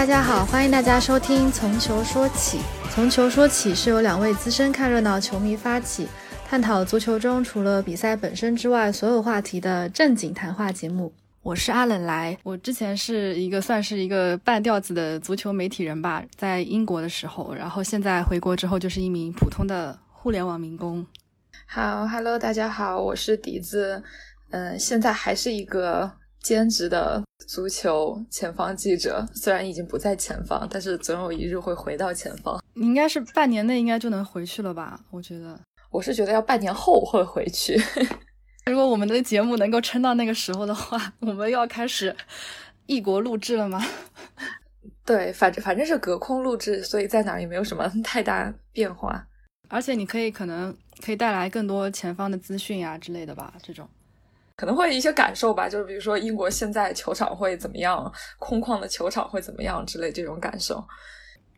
大家好，欢迎大家收听《从球说起》。从球说起是由两位资深看热闹球迷发起，探讨足球中除了比赛本身之外所有话题的正经谈话节目。我是阿冷来，我之前是一个算是一个半吊子的足球媒体人吧，在英国的时候，然后现在回国之后就是一名普通的互联网民工。好，Hello，大家好，我是笛子，嗯，现在还是一个兼职的足球前方记者，虽然已经不在前方，但是总有一日会回到前方。你应该是半年内应该就能回去了吧？我觉得，我是觉得要半年后会回去。如果我们的节目能够撑到那个时候的话，我们要开始异国录制了吗？对，反正反正是隔空录制，所以在哪儿也没有什么太大变化。而且你可以可能可以带来更多前方的资讯啊之类的吧，这种可能会一些感受吧，就是比如说英国现在球场会怎么样，空旷的球场会怎么样之类这种感受。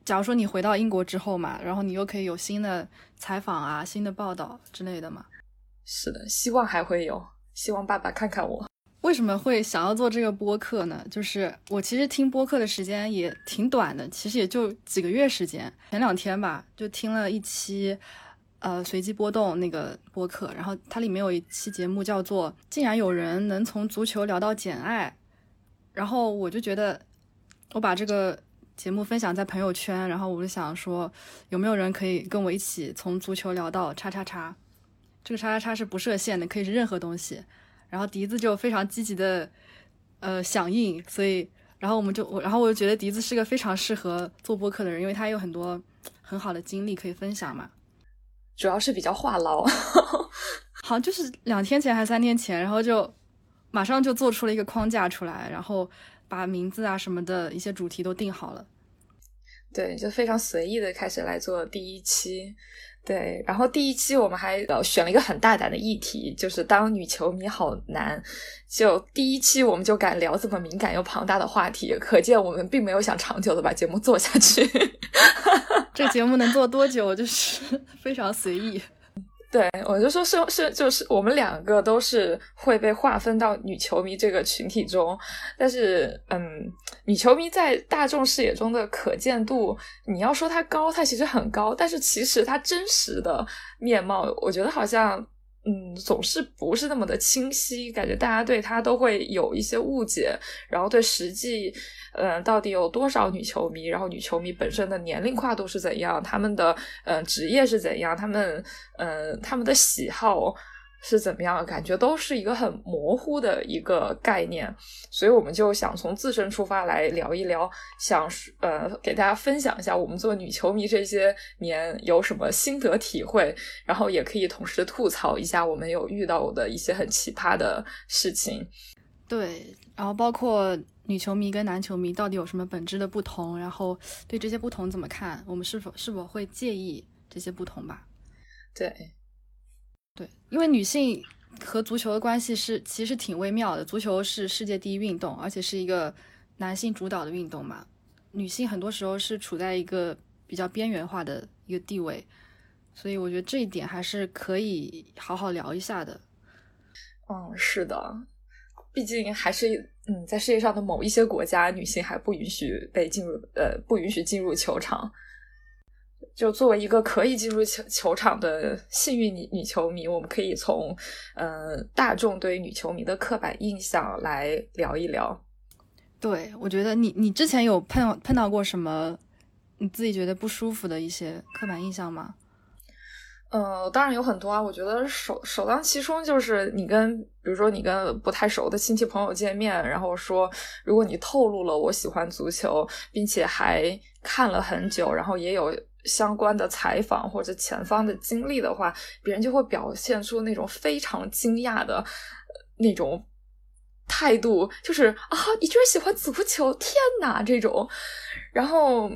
假如说你回到英国之后嘛，然后你又可以有新的采访啊、新的报道之类的嘛。是的，希望还会有，希望爸爸看看我。为什么会想要做这个播客呢？就是我其实听播客的时间也挺短的，其实也就几个月时间。前两天吧，就听了一期，呃，随机波动那个播客，然后它里面有一期节目叫做《竟然有人能从足球聊到简爱》，然后我就觉得，我把这个节目分享在朋友圈，然后我就想说，有没有人可以跟我一起从足球聊到叉叉叉？这个叉叉叉是不设限的，可以是任何东西。然后笛子就非常积极的，呃，响应，所以，然后我们就我，然后我就觉得笛子是个非常适合做播客的人，因为他有很多很好的经历可以分享嘛。主要是比较话唠，好像就是两天前还是三天前，然后就马上就做出了一个框架出来，然后把名字啊什么的一些主题都定好了。对，就非常随意的开始来做第一期。对，然后第一期我们还呃选了一个很大胆的议题，就是当女球迷好难。就第一期我们就敢聊这么敏感又庞大的话题，可见我们并没有想长久的把节目做下去。这节目能做多久，就是 非常随意。对，我就说是是就是我们两个都是会被划分到女球迷这个群体中，但是嗯，女球迷在大众视野中的可见度，你要说她高，她其实很高，但是其实她真实的面貌，我觉得好像。嗯，总是不是那么的清晰，感觉大家对他都会有一些误解，然后对实际，嗯，到底有多少女球迷，然后女球迷本身的年龄跨度是怎样，他们的嗯职业是怎样，他们嗯他们的喜好。是怎么样？感觉都是一个很模糊的一个概念，所以我们就想从自身出发来聊一聊，想呃给大家分享一下我们做女球迷这些年有什么心得体会，然后也可以同时吐槽一下我们有遇到的一些很奇葩的事情。对，然后包括女球迷跟男球迷到底有什么本质的不同，然后对这些不同怎么看？我们是否是否会介意这些不同吧？对。对，因为女性和足球的关系是其实挺微妙的。足球是世界第一运动，而且是一个男性主导的运动嘛。女性很多时候是处在一个比较边缘化的一个地位，所以我觉得这一点还是可以好好聊一下的。嗯，是的，毕竟还是嗯，在世界上的某一些国家，女性还不允许被进入呃，不允许进入球场。就作为一个可以进入球 球场的幸运女女球迷，我们可以从嗯大众对女球迷的刻板印象来聊一聊。对，我觉得你你之前有碰碰到过什么你自己觉得不舒服的一些刻板印象吗？呃，当然有很多啊。我觉得首首当其冲就是你跟比如说你跟不太熟的亲戚朋友见面，然后说如果你透露了我喜欢足球，并且还看了很久，然后也有。相关的采访或者前方的经历的话，别人就会表现出那种非常惊讶的那种态度，就是啊，你居然喜欢足球，天哪，这种。然后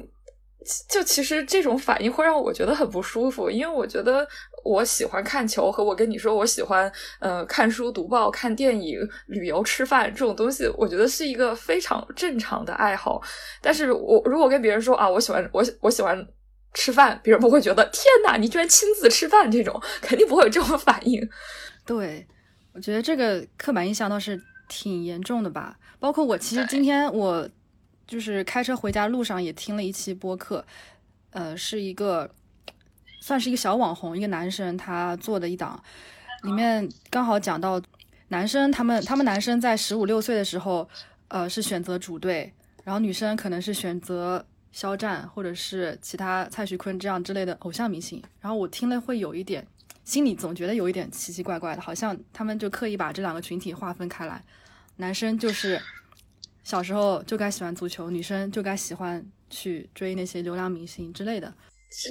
就其实这种反应会让我觉得很不舒服，因为我觉得我喜欢看球和我跟你说我喜欢呃看书、读报、看电影、旅游、吃饭这种东西，我觉得是一个非常正常的爱好。但是我如果跟别人说啊，我喜欢我我喜欢。吃饭，别人不会觉得天哪，你居然亲自吃饭，这种肯定不会有这种反应。对，我觉得这个刻板印象倒是挺严重的吧。包括我，其实今天我就是开车回家路上也听了一期播客，呃，是一个算是一个小网红，一个男生他做的一档，里面刚好讲到男生他们他们男生在十五六岁的时候，呃，是选择主队，然后女生可能是选择肖战或者是其他蔡徐坤这样之类的偶像明星，然后我听了会有一点心里总觉得有一点奇奇怪怪的，好像他们就刻意把这两个群体划分开来，男生就是。小时候就该喜欢足球，女生就该喜欢去追那些流量明星之类的。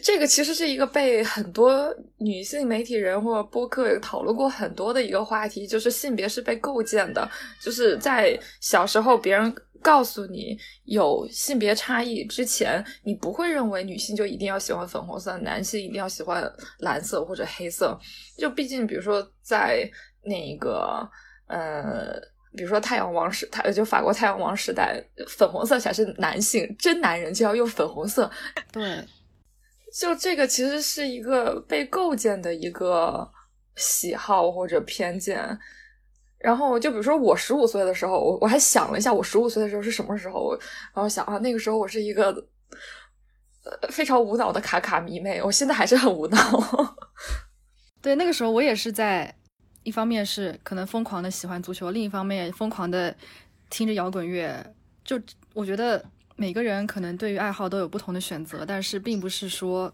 这个其实是一个被很多女性媒体人或者播客讨论过很多的一个话题，就是性别是被构建的。就是在小时候，别人告诉你有性别差异之前，你不会认为女性就一定要喜欢粉红色，男性一定要喜欢蓝色或者黑色。就毕竟，比如说在那个呃。比如说太阳王时，他就法国太阳王时代，粉红色才是男性，真男人就要用粉红色。对，就这个其实是一个被构建的一个喜好或者偏见。然后就比如说我十五岁的时候，我我还想了一下，我十五岁的时候是什么时候？然后想啊，那个时候我是一个呃非常无脑的卡卡迷妹，我现在还是很无脑。对，那个时候我也是在。一方面是可能疯狂的喜欢足球，另一方面疯狂的听着摇滚乐。就我觉得每个人可能对于爱好都有不同的选择，但是并不是说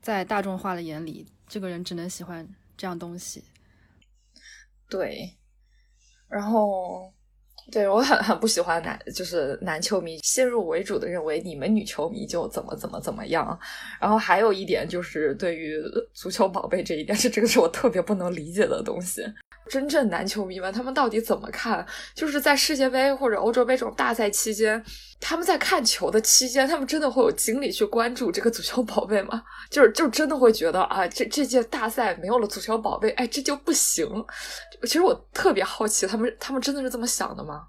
在大众化的眼里，这个人只能喜欢这样东西。对，然后。对我很很不喜欢男，就是男球迷先入为主的认为你们女球迷就怎么怎么怎么样，然后还有一点就是对于足球宝贝这一点，是这个是我特别不能理解的东西。真正男球迷们，他们到底怎么看？就是在世界杯或者欧洲杯这种大赛期间，他们在看球的期间，他们真的会有精力去关注这个足球宝贝吗？就是就真的会觉得啊，这这届大赛没有了足球宝贝，哎，这就不行。其实我特别好奇，他们他们真的是这么想的吗？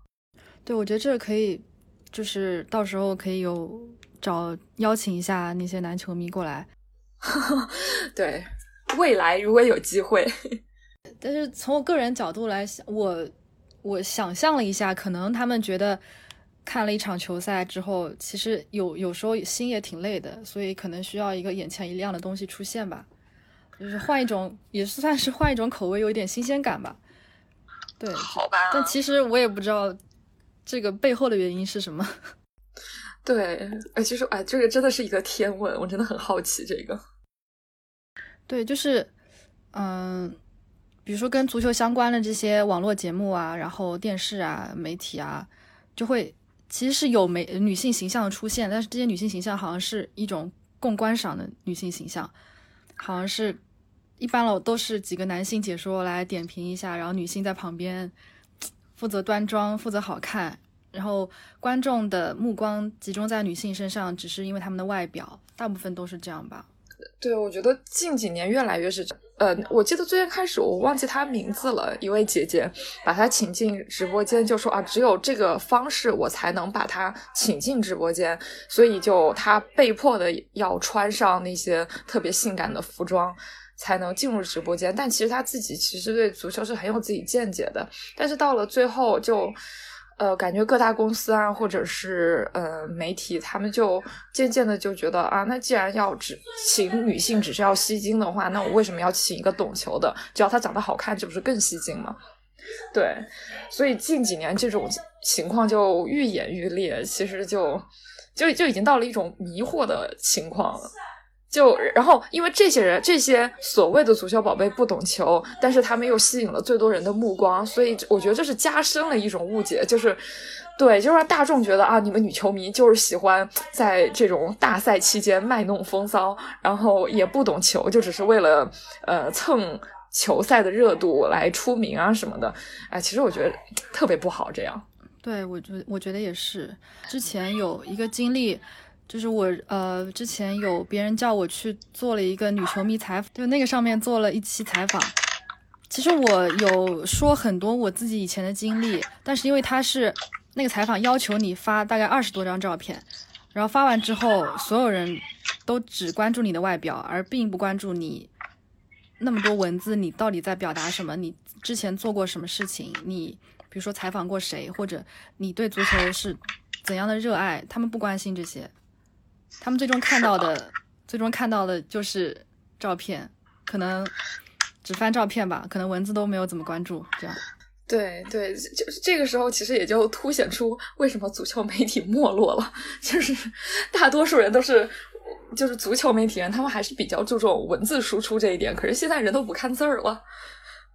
对，我觉得这个可以，就是到时候可以有找邀请一下那些男球迷过来。对，未来如果有机会。但是从我个人角度来想，我我想象了一下，可能他们觉得看了一场球赛之后，其实有有时候心也挺累的，所以可能需要一个眼前一亮的东西出现吧，就是换一种，也是算是换一种口味，有一点新鲜感吧。对，好吧。但其实我也不知道这个背后的原因是什么。对，哎，其实哎，这个真的是一个天问，我真的很好奇这个。对，就是嗯。比如说跟足球相关的这些网络节目啊，然后电视啊、媒体啊，就会其实是有美女性形象的出现，但是这些女性形象好像是一种供观赏的女性形象，好像是一般了都是几个男性解说来点评一下，然后女性在旁边负责端庄、负责好看，然后观众的目光集中在女性身上，只是因为她们的外表，大部分都是这样吧。对，我觉得近几年越来越是这样呃，我记得最先开始我忘记她名字了，一位姐姐把她请进直播间，就说啊，只有这个方式我才能把她请进直播间，所以就她被迫的要穿上那些特别性感的服装才能进入直播间。但其实她自己其实对足球是很有自己见解的，但是到了最后就。呃，感觉各大公司啊，或者是呃媒体，他们就渐渐的就觉得啊，那既然要只请女性只是要吸睛的话，那我为什么要请一个懂球的？只要她长得好看，这不是更吸睛吗？对，所以近几年这种情况就愈演愈烈，其实就就就已经到了一种迷惑的情况了。就然后，因为这些人这些所谓的足球宝贝不懂球，但是他们又吸引了最多人的目光，所以我觉得这是加深了一种误解，就是对，就是让大众觉得啊，你们女球迷就是喜欢在这种大赛期间卖弄风骚，然后也不懂球，就只是为了呃蹭球赛的热度来出名啊什么的。哎，其实我觉得特别不好这样。对，我觉我觉得也是。之前有一个经历。就是我呃，之前有别人叫我去做了一个女球迷采访，就那个上面做了一期采访。其实我有说很多我自己以前的经历，但是因为他是那个采访要求你发大概二十多张照片，然后发完之后，所有人都只关注你的外表，而并不关注你那么多文字，你到底在表达什么？你之前做过什么事情？你比如说采访过谁，或者你对足球是怎样的热爱，他们不关心这些，他们最终看到的，最终看到的就是照片，可能只翻照片吧，可能文字都没有怎么关注，这样。对对，就是这个时候，其实也就凸显出为什么足球媒体没落了，就是大多数人都是。就是足球媒体人，他们还是比较注重文字输出这一点。可是现在人都不看字儿了，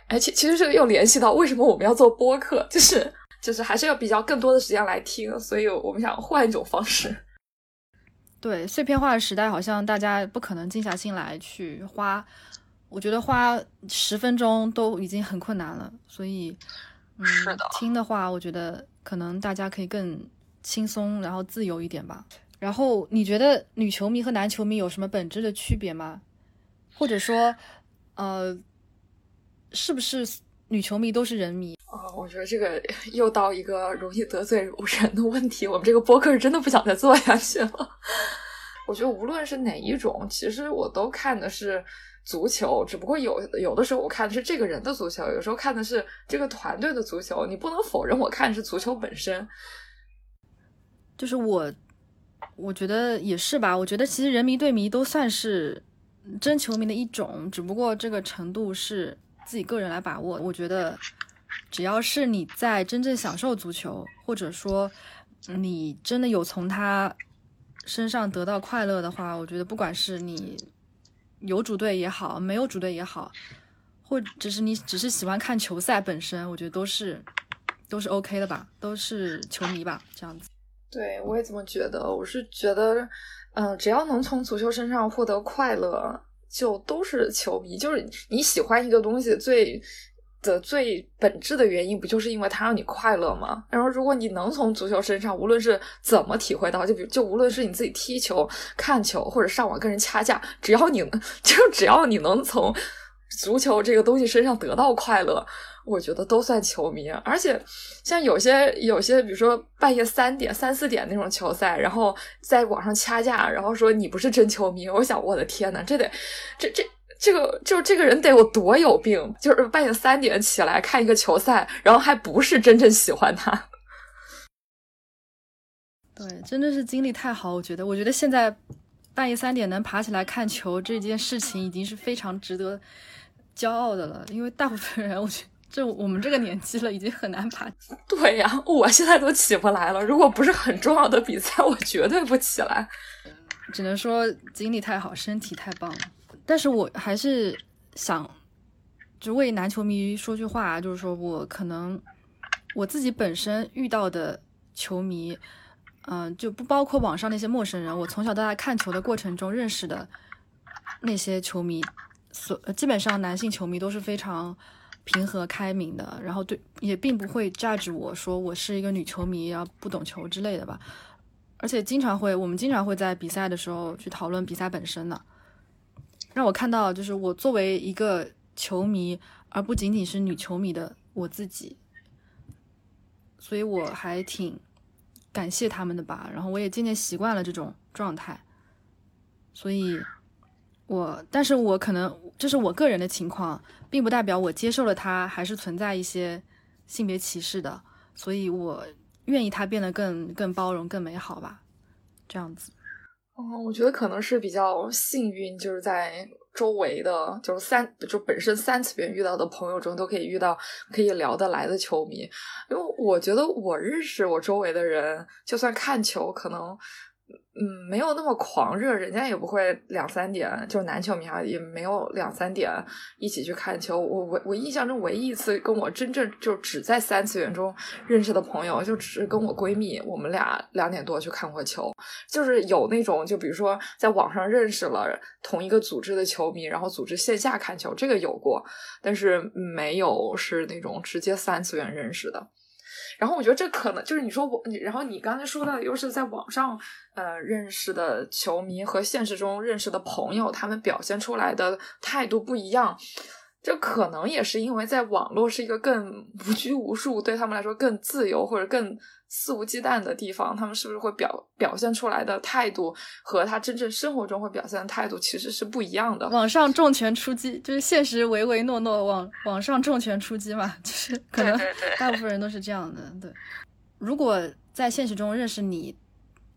哎，其其实这个又联系到为什么我们要做播客，就是就是还是要比较更多的时间来听，所以我们想换一种方式。对，碎片化的时代，好像大家不可能静下心来去花，我觉得花十分钟都已经很困难了。所以，嗯，听的话，我觉得可能大家可以更轻松，然后自由一点吧。然后你觉得女球迷和男球迷有什么本质的区别吗？或者说，呃，是不是女球迷都是人迷？啊，我觉得这个又到一个容易得罪人的问题。我们这个播客是真的不想再做下去了。我觉得无论是哪一种，其实我都看的是足球，只不过有有的时候我看的是这个人的足球，有时候看的是这个团队的足球。你不能否认我看的是足球本身。就是我。我觉得也是吧。我觉得其实人迷对迷都算是真球迷的一种，只不过这个程度是自己个人来把握。我觉得只要是你在真正享受足球，或者说你真的有从他身上得到快乐的话，我觉得不管是你有主队也好，没有主队也好，或者是你只是喜欢看球赛本身，我觉得都是都是 OK 的吧，都是球迷吧，这样子。对，我也这么觉得。我是觉得，嗯，只要能从足球身上获得快乐，就都是球迷。就是你喜欢一个东西，最的最本质的原因，不就是因为它让你快乐吗？然后，如果你能从足球身上，无论是怎么体会到，就比如就无论是你自己踢球、看球，或者上网跟人掐架，只要你能 就只要你能从足球这个东西身上得到快乐。我觉得都算球迷，而且像有些有些，比如说半夜三点、三四点那种球赛，然后在网上掐架，然后说你不是真球迷，我想我的天呐，这得这这这个就这个人得有多有病，就是半夜三点起来看一个球赛，然后还不是真正喜欢他。对，真的是精力太好，我觉得，我觉得现在半夜三点能爬起来看球这件事情，已经是非常值得骄傲的了，因为大部分人，我觉得得。这我们这个年纪了，已经很难爬。对呀，我现在都起不来了。如果不是很重要的比赛，我绝对不起来。只能说精力太好，身体太棒了。但是我还是想，就为男球迷说句话，就是说我可能我自己本身遇到的球迷，嗯，就不包括网上那些陌生人。我从小到大看球的过程中认识的那些球迷，所基本上男性球迷都是非常。平和开明的，然后对也并不会 judge 我说我是一个女球迷啊不懂球之类的吧，而且经常会我们经常会在比赛的时候去讨论比赛本身的，让我看到就是我作为一个球迷，而不仅仅是女球迷的我自己，所以我还挺感谢他们的吧，然后我也渐渐习惯了这种状态，所以。我，但是我可能这是我个人的情况，并不代表我接受了它，还是存在一些性别歧视的，所以我愿意它变得更更包容、更美好吧，这样子。哦，我觉得可能是比较幸运，就是在周围的，就是三就本身三次元遇到的朋友中，都可以遇到可以聊得来的球迷，因为我觉得我认识我周围的人，就算看球，可能。嗯，没有那么狂热，人家也不会两三点，就是男球迷啊，也没有两三点一起去看球。我我我印象中唯一一次跟我真正就只在三次元中认识的朋友，就只是跟我闺蜜，我们俩两点多去看过球。就是有那种，就比如说在网上认识了同一个组织的球迷，然后组织线下看球，这个有过，但是没有是那种直接三次元认识的。然后我觉得这可能就是你说我，然后你刚才说到的又是在网上呃认识的球迷和现实中认识的朋友，他们表现出来的态度不一样。这可能也是因为在网络是一个更 无拘无束，对他们来说更自由或者更肆无忌惮的地方，他们是不是会表表现出来的态度和他真正生活中会表现的态度其实是不一样的？网上重拳出击，就是现实唯唯诺诺，网网上重拳出击嘛，就是可能大部分人都是这样的。对，如果在现实中认识你，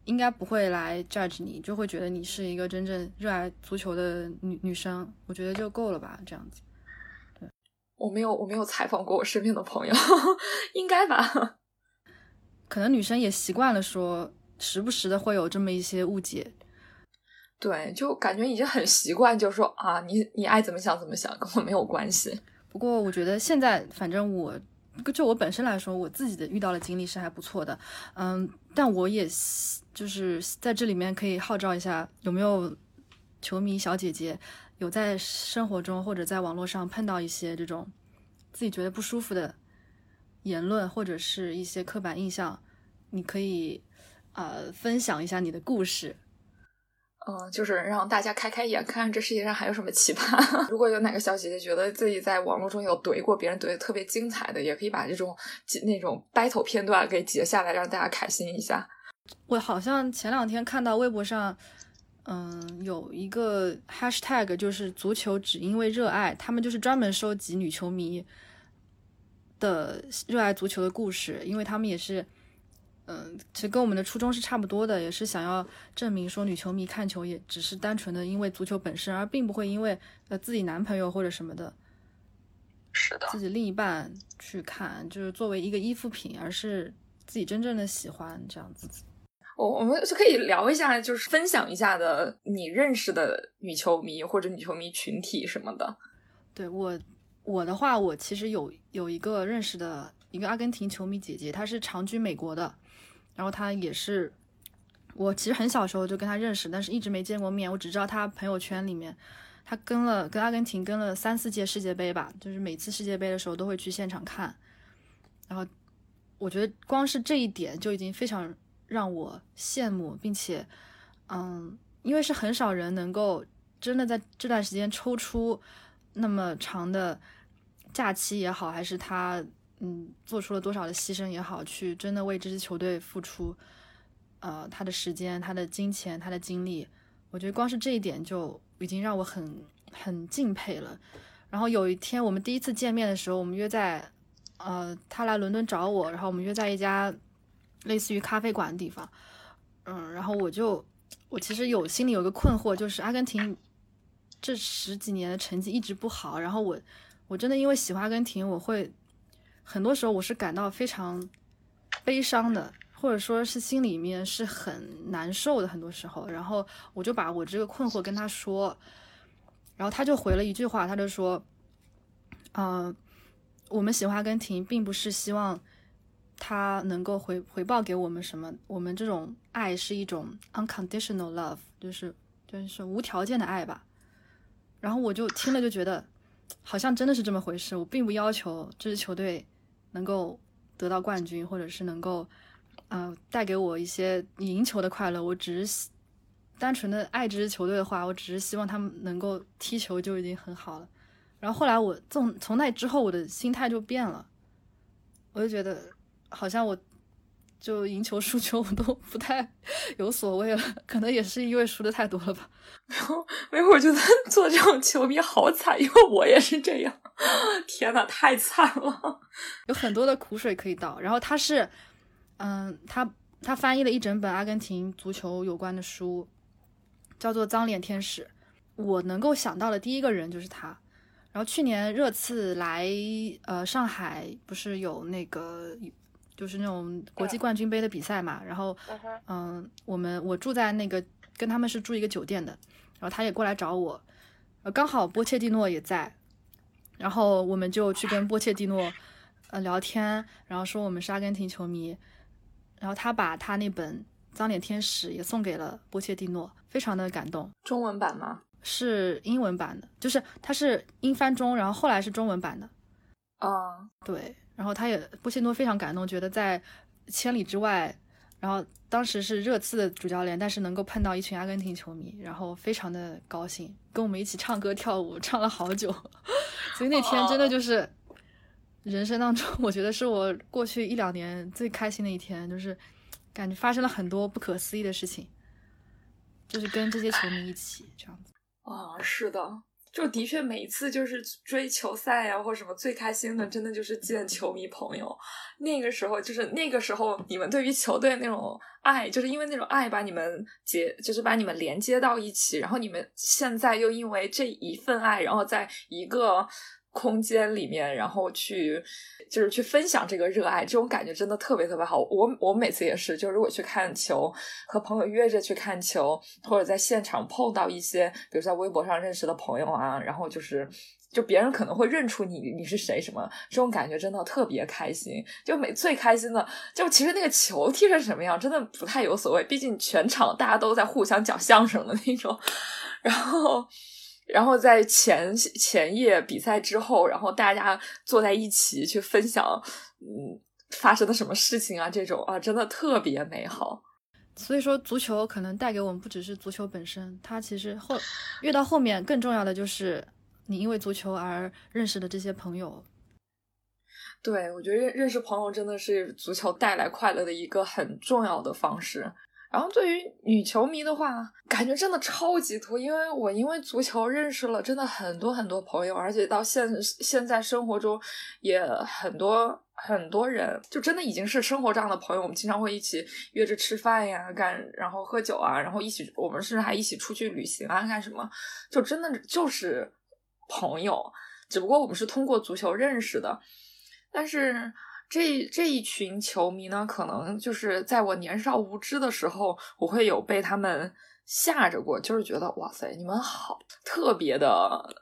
应该不会来 judge 你，就会觉得你是一个真正热爱足球的女女生，我觉得就够了吧，这样子。对，我没有我没有采访过我身边的朋友，应该吧？可能女生也习惯了说，时不时的会有这么一些误解。对，就感觉已经很习惯，就说啊，你你爱怎么想怎么想，跟我没有关系。不过我觉得现在，反正我就我本身来说，我自己的遇到的经历是还不错的。嗯，但我也就是在这里面可以号召一下，有没有球迷小姐姐有在生活中或者在网络上碰到一些这种自己觉得不舒服的言论或者是一些刻板印象，你可以呃分享一下你的故事。嗯，就是让大家开开眼，看看这世界上还有什么奇葩。如果有哪个小姐姐觉得自己在网络中有怼过别人，怼的特别精彩的，也可以把这种那种 battle 片段给截下来，让大家开心一下。我好像前两天看到微博上，嗯，有一个 hashtag，就是足球只因为热爱，他们就是专门收集女球迷的热爱足球的故事，因为他们也是。嗯，其实跟我们的初衷是差不多的，也是想要证明说女球迷看球也只是单纯的因为足球本身，而并不会因为呃自己男朋友或者什么的，是的，自己另一半去看，就是作为一个依附品，而是自己真正的喜欢这样子。我我们就可以聊一下，就是分享一下的你认识的女球迷或者女球迷群体什么的。对我我的话，我其实有有一个认识的一个阿根廷球迷姐姐，她是长居美国的。然后他也是，我其实很小时候就跟他认识，但是一直没见过面。我只知道他朋友圈里面，他跟了跟阿根廷跟了三四届世界杯吧，就是每次世界杯的时候都会去现场看。然后我觉得光是这一点就已经非常让我羡慕，并且，嗯，因为是很少人能够真的在这段时间抽出那么长的假期也好，还是他。嗯，做出了多少的牺牲也好，去真的为这支球队付出，呃，他的时间、他的金钱、他的精力，我觉得光是这一点就已经让我很很敬佩了。然后有一天我们第一次见面的时候，我们约在，呃，他来伦敦找我，然后我们约在一家类似于咖啡馆的地方，嗯，然后我就我其实有心里有个困惑，就是阿根廷这十几年的成绩一直不好，然后我我真的因为喜欢阿根廷，我会。很多时候我是感到非常悲伤的，或者说是心里面是很难受的。很多时候，然后我就把我这个困惑跟他说，然后他就回了一句话，他就说：“嗯，我们喜欢阿根廷，并不是希望他能够回回报给我们什么，我们这种爱是一种 unconditional love，就是就是无条件的爱吧。”然后我就听了就觉得，好像真的是这么回事。我并不要求这支球队。能够得到冠军，或者是能够，呃，带给我一些赢球的快乐。我只是单纯的爱这支球队的话，我只是希望他们能够踢球就已经很好了。然后后来我从从那之后，我的心态就变了，我就觉得好像我就赢球输球我都不太有所谓了。可能也是因为输的太多了吧。没有，没有，我觉得 做这种球迷好惨，因为我也是这样。天呐，太惨了，有很多的苦水可以倒。然后他是，嗯，他他翻译了一整本阿根廷足球有关的书，叫做《脏脸天使》。我能够想到的第一个人就是他。然后去年热刺来呃上海，不是有那个就是那种国际冠军杯的比赛嘛？然后嗯，我们我住在那个跟他们是住一个酒店的，然后他也过来找我，呃，刚好波切蒂诺也在。然后我们就去跟波切蒂诺，呃聊天，然后说我们是阿根廷球迷，然后他把他那本《脏脸天使》也送给了波切蒂诺，非常的感动。中文版吗？是英文版的，就是它是英翻中，然后后来是中文版的。啊，对，然后他也波切诺非常感动，觉得在千里之外。然后当时是热刺的主教练，但是能够碰到一群阿根廷球迷，然后非常的高兴，跟我们一起唱歌跳舞，唱了好久。所以那天真的就是人生当中，我觉得是我过去一两年最开心的一天，就是感觉发生了很多不可思议的事情，就是跟这些球迷一起这样子。啊，是的，就的确每一次就是追球赛呀，或什么最开心的，真的就是见球迷朋友。那个时候就是那个时候，你们对于球队那种爱，就是因为那种爱把你们结，就是把你们连接到一起。然后你们现在又因为这一份爱，然后在一个。空间里面，然后去就是去分享这个热爱，这种感觉真的特别特别好。我我每次也是，就如果去看球，和朋友约着去看球，或者在现场碰到一些，比如在微博上认识的朋友啊，然后就是就别人可能会认出你你是谁什么，这种感觉真的特别开心。就每最开心的，就其实那个球踢成什么样，真的不太有所谓，毕竟全场大家都在互相讲相声的那种，然后。然后在前前夜比赛之后，然后大家坐在一起去分享，嗯，发生的什么事情啊？这种啊，真的特别美好。所以说，足球可能带给我们不只是足球本身，它其实后越到后面更重要的就是你因为足球而认识的这些朋友。对，我觉得认认识朋友真的是足球带来快乐的一个很重要的方式。然后对于女球迷的话，感觉真的超级多，因为我因为足球认识了真的很多很多朋友，而且到现现在生活中也很多很多人，就真的已经是生活这样的朋友。我们经常会一起约着吃饭呀，干然后喝酒啊，然后一起我们甚至还一起出去旅行啊，干什么？就真的就是朋友，只不过我们是通过足球认识的，但是。这这一群球迷呢，可能就是在我年少无知的时候，我会有被他们吓着过，就是觉得哇塞，你们好特别的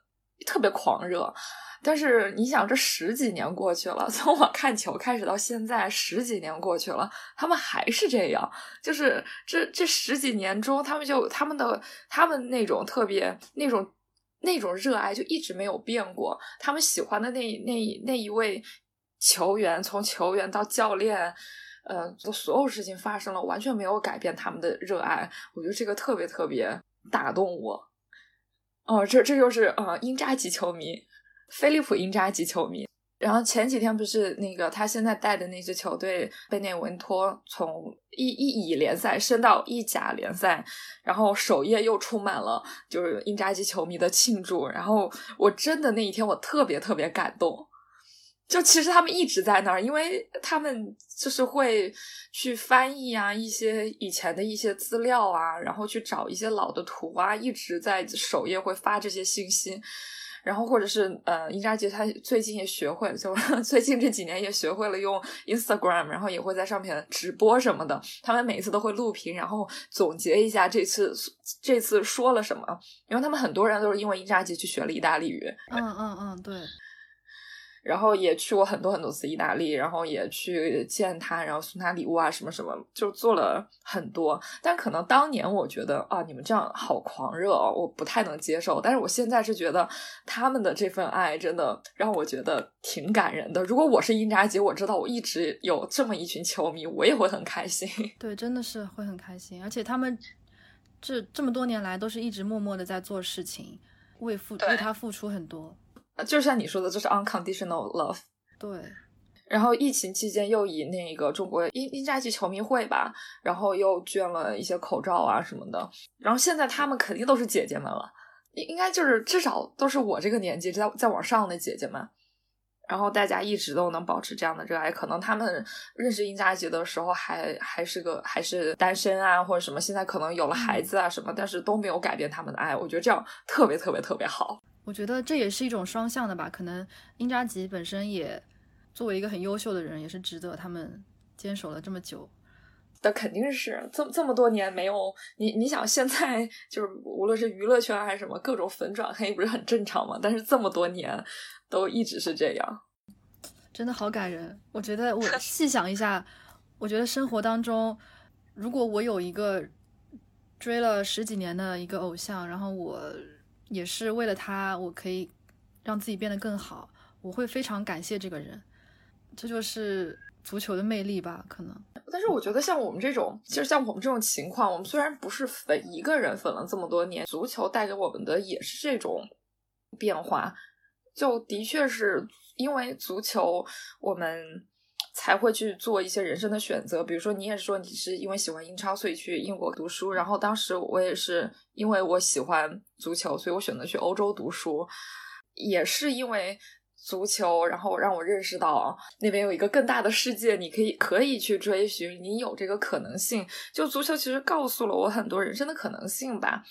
特别狂热。但是你想，这十几年过去了，从我看球开始到现在，十几年过去了，他们还是这样。就是这这十几年中，他们就他们的他们那种特别那种那种热爱就一直没有变过。他们喜欢的那那那一位。球员从球员到教练，呃，的所有事情发生了，完全没有改变他们的热爱。我觉得这个特别特别打动我。哦，这这就是呃，英扎吉球迷，菲利普英扎吉球迷。然后前几天不是那个他现在带的那支球队贝内文托从一一乙联赛升到意甲联赛，然后首页又充满了就是英扎吉球迷的庆祝。然后我真的那一天我特别特别感动。就其实他们一直在那儿，因为他们就是会去翻译啊一些以前的一些资料啊，然后去找一些老的图啊，一直在首页会发这些信息。然后或者是呃，英扎杰他最近也学会，就 最近这几年也学会了用 Instagram，然后也会在上面直播什么的。他们每次都会录屏，然后总结一下这次这次说了什么。因为他们很多人都是因为英扎杰去学了意大利语。嗯嗯嗯，对。然后也去过很多很多次意大利，然后也去见他，然后送他礼物啊，什么什么，就做了很多。但可能当年我觉得啊，你们这样好狂热哦，我不太能接受。但是我现在是觉得他们的这份爱真的让我觉得挺感人的。如果我是英扎吉，我知道我一直有这么一群球迷，我也会很开心。对，真的是会很开心。而且他们这这么多年来都是一直默默的在做事情，为付为他付出很多。就像你说的，这是 unconditional love。对，然后疫情期间又以那个中国英英扎吉球迷会吧，然后又捐了一些口罩啊什么的。然后现在他们肯定都是姐姐们了，应应该就是至少都是我这个年纪在在往上的姐姐们。然后大家一直都能保持这样的热爱，可能他们认识英加杰的时候还还是个还是单身啊或者什么，现在可能有了孩子啊什么，但是都没有改变他们的爱。我觉得这样特别特别特别好。我觉得这也是一种双向的吧，可能英扎吉本身也作为一个很优秀的人，也是值得他们坚守了这么久。的肯定是这这么多年没有你，你想现在就是无论是娱乐圈还是什么各种粉转黑，不是很正常吗？但是这么多年都一直是这样，真的好感人。我觉得我 细想一下，我觉得生活当中，如果我有一个追了十几年的一个偶像，然后我。也是为了他，我可以让自己变得更好。我会非常感谢这个人，这就是足球的魅力吧？可能。但是我觉得像我们这种，其实像我们这种情况，我们虽然不是粉一个人粉了这么多年，足球带给我们的也是这种变化。就的确是因为足球，我们才会去做一些人生的选择。比如说，你也说你是因为喜欢英超，所以去英国读书。然后当时我也是因为我喜欢足球，所以我选择去欧洲读书，也是因为。足球，然后让我认识到那边有一个更大的世界，你可以可以去追寻，你有这个可能性。就足球其实告诉了我很多人生的可能性吧。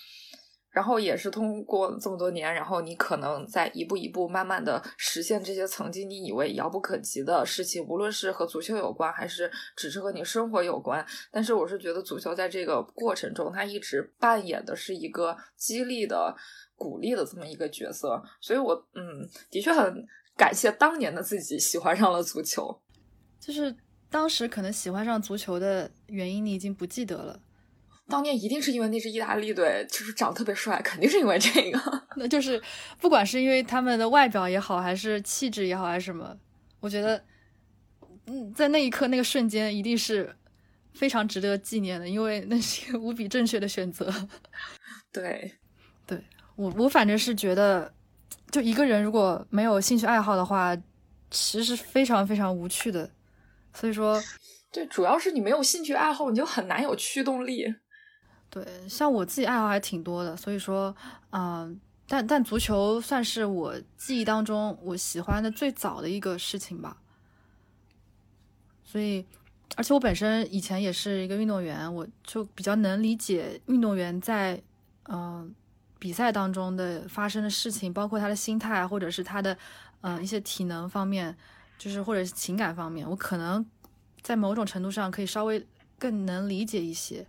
然后也是通过这么多年，然后你可能在一步一步慢慢的实现这些曾经你以为遥不可及的事情，无论是和足球有关，还是只是和你生活有关。但是我是觉得足球在这个过程中，它一直扮演的是一个激励的、鼓励的这么一个角色。所以我嗯，的确很。感谢当年的自己喜欢上了足球，就是当时可能喜欢上足球的原因，你已经不记得了。当年一定是因为那支意大利队就是长特别帅，肯定是因为这个。那就是不管是因为他们的外表也好，还是气质也好，还是什么，我觉得，嗯，在那一刻那个瞬间，一定是非常值得纪念的，因为那是一个无比正确的选择。对，对我我反正是觉得。就一个人如果没有兴趣爱好的话，其实是非常非常无趣的。所以说，对，主要是你没有兴趣爱好，你就很难有驱动力。对，像我自己爱好还挺多的，所以说，嗯，但但足球算是我记忆当中我喜欢的最早的一个事情吧。所以，而且我本身以前也是一个运动员，我就比较能理解运动员在，嗯。比赛当中的发生的事情，包括他的心态，或者是他的，嗯，一些体能方面，就是或者是情感方面，我可能在某种程度上可以稍微更能理解一些。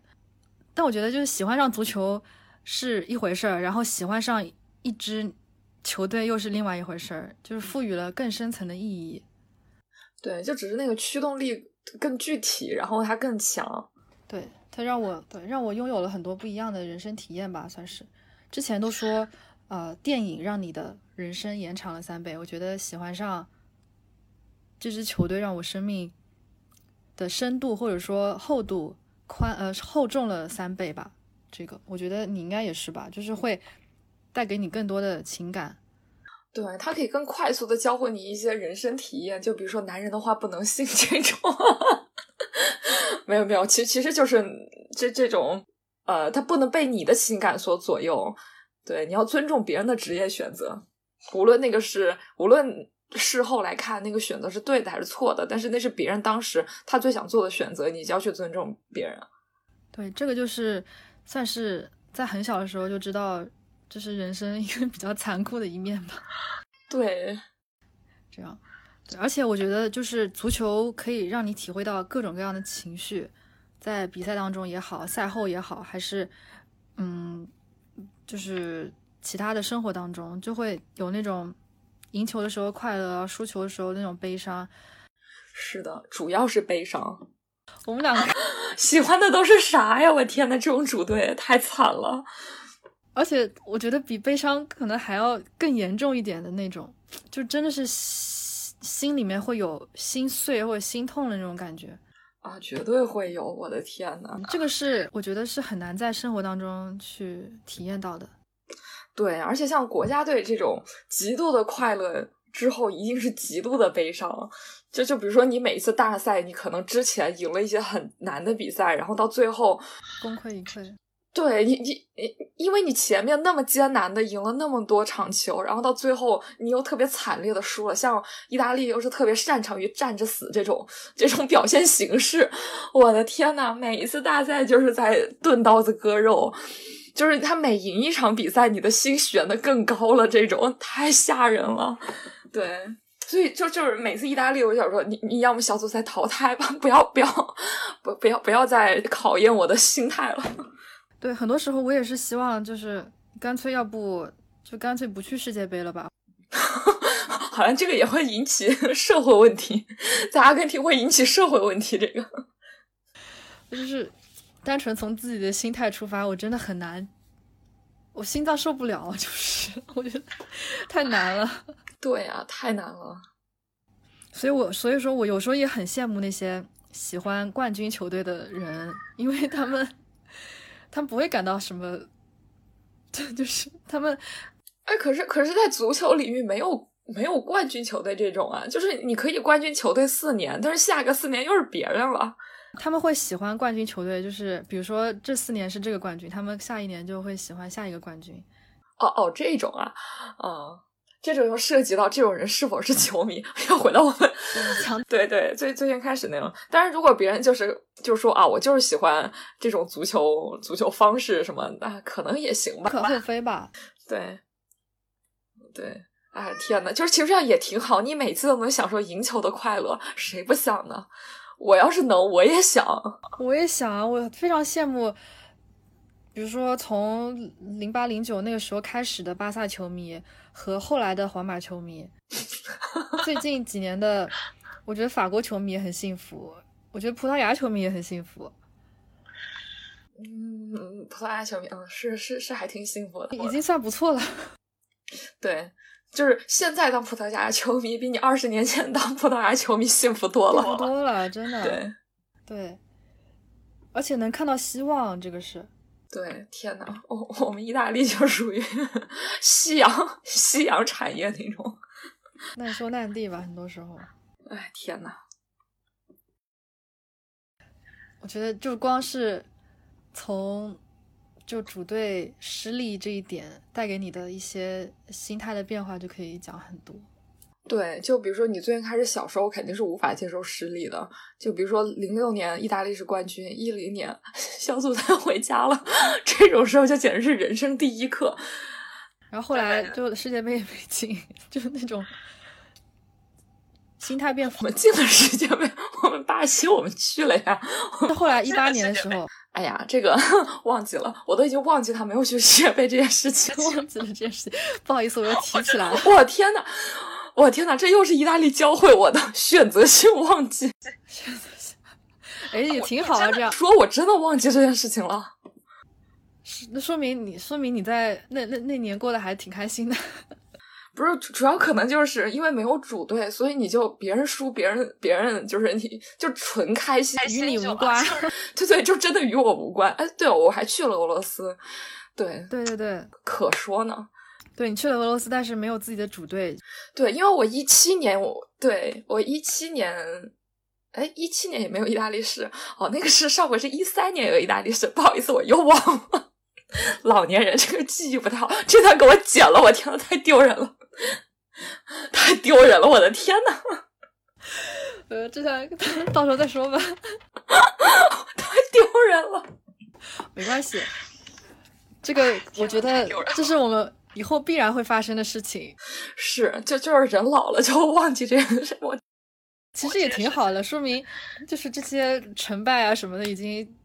但我觉得，就是喜欢上足球是一回事儿，然后喜欢上一支球队又是另外一回事儿，就是赋予了更深层的意义。对，就只是那个驱动力更具体，然后它更强。对，它让我对让我拥有了很多不一样的人生体验吧，算是。之前都说，呃，电影让你的人生延长了三倍。我觉得喜欢上这支球队，让我生命的深度或者说厚度宽呃厚重了三倍吧。这个我觉得你应该也是吧，就是会带给你更多的情感。对，它可以更快速的教会你一些人生体验，就比如说男人的话不能信这种。没有没有，其实其实就是这这种。呃，他不能被你的情感所左右，对，你要尊重别人的职业选择，无论那个是，无论事后来看那个选择是对的还是错的，但是那是别人当时他最想做的选择，你就要去尊重别人。对，这个就是算是在很小的时候就知道，这是人生一个比较残酷的一面吧。对，这样，对，而且我觉得就是足球可以让你体会到各种各样的情绪。在比赛当中也好，赛后也好，还是，嗯，就是其他的生活当中，就会有那种赢球的时候快乐，输球的时候那种悲伤。是的，主要是悲伤。我们两个 喜欢的都是啥呀？我天呐，这种主队太惨了。而且我觉得比悲伤可能还要更严重一点的那种，就真的是心里面会有心碎或者心痛的那种感觉。啊，绝对会有！我的天呐，这个是我觉得是很难在生活当中去体验到的。对，而且像国家队这种极度的快乐之后，一定是极度的悲伤。就就比如说，你每一次大赛，你可能之前赢了一些很难的比赛，然后到最后功亏一篑。对你，你你，因为你前面那么艰难的赢了那么多场球，然后到最后你又特别惨烈的输了。像意大利又是特别擅长于站着死这种这种表现形式，我的天呐，每一次大赛就是在钝刀子割肉，就是他每赢一场比赛，你的心悬的更高了，这种太吓人了。对，所以就就是每次意大利，我想说你你要么小组赛淘汰吧，不要不要不不要不要再考验我的心态了。对，很多时候我也是希望，就是干脆要不就干脆不去世界杯了吧。好像这个也会引起 社会问题，在阿根廷会引起社会问题。这个就是单纯从自己的心态出发，我真的很难，我心脏受不了，就是 我觉得太难了。对啊，太难了。所以我所以说我有时候也很羡慕那些喜欢冠军球队的人，因为他们。他们不会感到什么，这就是他们。哎，可是可是在足球领域没有没有冠军球队这种啊，就是你可以冠军球队四年，但是下个四年又是别人了。他们会喜欢冠军球队，就是比如说这四年是这个冠军，他们下一年就会喜欢下一个冠军。哦哦，这种啊，啊，这种又涉及到这种人是否是球迷，要回到我们对 对最最先开始那种。但是如果别人就是就是说啊，我就是喜欢这种足球足球方式什么，那可能也行吧，无可厚非吧。对对。哎天呐，就是其实这样也挺好，你每次都能享受赢球的快乐，谁不想呢？我要是能，我也想，我也想，我非常羡慕。比如说，从零八零九那个时候开始的巴萨球迷和后来的皇马球迷，最近几年的，我觉得法国球迷也很幸福，我觉得葡萄牙球迷也很幸福。嗯，葡萄牙球迷，嗯，是是是，还挺幸福的，已经算不错了。对。就是现在当葡萄牙球迷，比你二十年前当葡萄牙球迷幸福多了，幸福多了，真的。对，对，而且能看到希望，这个是。对，天呐，我我们意大利就属于 夕阳夕阳产业那种，难说难弟吧，很多时候。哎，天呐，我觉得就光是从。就主队失利这一点带给你的一些心态的变化，就可以讲很多。对，就比如说你最近开始小时候肯定是无法接受失利的。就比如说零六年意大利是冠军，一零年小组赛回家了，这种时候就简直是人生第一课。然后后来就世界杯也没进，就是那种心态变。我们进了世界杯，我们巴西我们去了呀。后来一八年的时候。哎呀，这个 忘记了，我都已经忘记他没有去世界杯这件事情，忘 记了这件事情，不好意思，我又提起来了。我天呐，我天呐，这又是意大利教会我的选择性忘记。选择性，哎，也挺好啊，这样说，我真的忘记这件事情了。是，那说明你，说明你在那那那年过得还挺开心的。不是主要可能就是因为没有主队，所以你就别人输，别人别人就是你就纯开心，与你无关。对对，就真的与我无关。哎，对，我还去了俄罗斯。对对对对，可说呢。对你去了俄罗斯，但是没有自己的主队。对，因为我一七年，我对我一七年，哎，一七年也没有意大利式。哦，那个是上回是一三年有意大利式，不好意思，我又忘了。老年人这个记忆不太好，这段给我剪了，我天呐，太丢人了。太丢人了！我的天呐。呃，这下 到时候再说吧。太丢人了，没关系。这个我觉得这是我们以后必然会发生的事情。是，就就是人老了就忘记这件事。我其实也挺好的，说明就是这些成败啊什么的已经。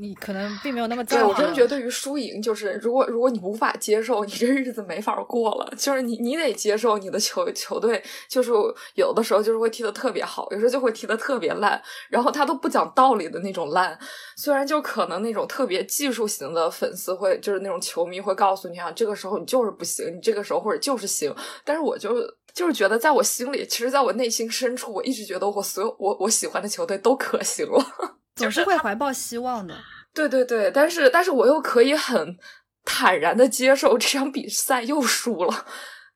你可能并没有那么在乎。我真觉得，对于输赢，就是如果如果你无法接受，你这日子没法过了。就是你你得接受你的球球队，就是有的时候就是会踢得特别好，有时候就会踢得特别烂，然后他都不讲道理的那种烂。虽然就可能那种特别技术型的粉丝会，就是那种球迷会告诉你啊，这个时候你就是不行，你这个时候或者就是行。但是我就就是觉得，在我心里，其实在我内心深处，我一直觉得我所有我我喜欢的球队都可行了。总是会怀抱希望的，对对对，但是但是我又可以很坦然的接受这场比赛又输了，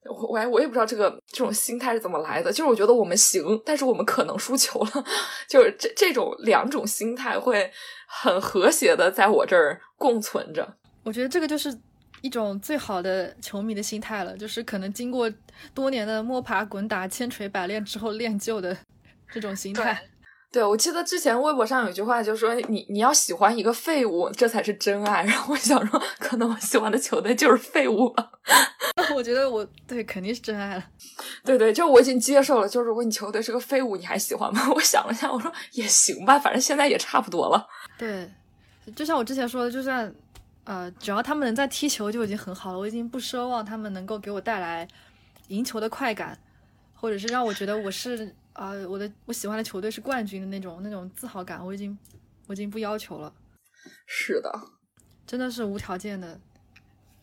我我我也不知道这个这种心态是怎么来的，就是我觉得我们行，但是我们可能输球了，就是这这种两种心态会很和谐的在我这儿共存着。我觉得这个就是一种最好的球迷的心态了，就是可能经过多年的摸爬滚打、千锤百炼之后练就的这种心态。对，我记得之前微博上有句话，就说你你要喜欢一个废物，这才是真爱。然后我想说，可能我喜欢的球队就是废物吧。我觉得我对肯定是真爱了。对对，就我已经接受了。就是如果你球队是个废物，你还喜欢吗？我想了一下，我说也行吧，反正现在也差不多了。对，就像我之前说的，就算呃，只要他们能在踢球就已经很好了。我已经不奢望他们能够给我带来赢球的快感，或者是让我觉得我是。啊，我的我喜欢的球队是冠军的那种那种自豪感，我已经我已经不要求了。是的，真的是无条件的。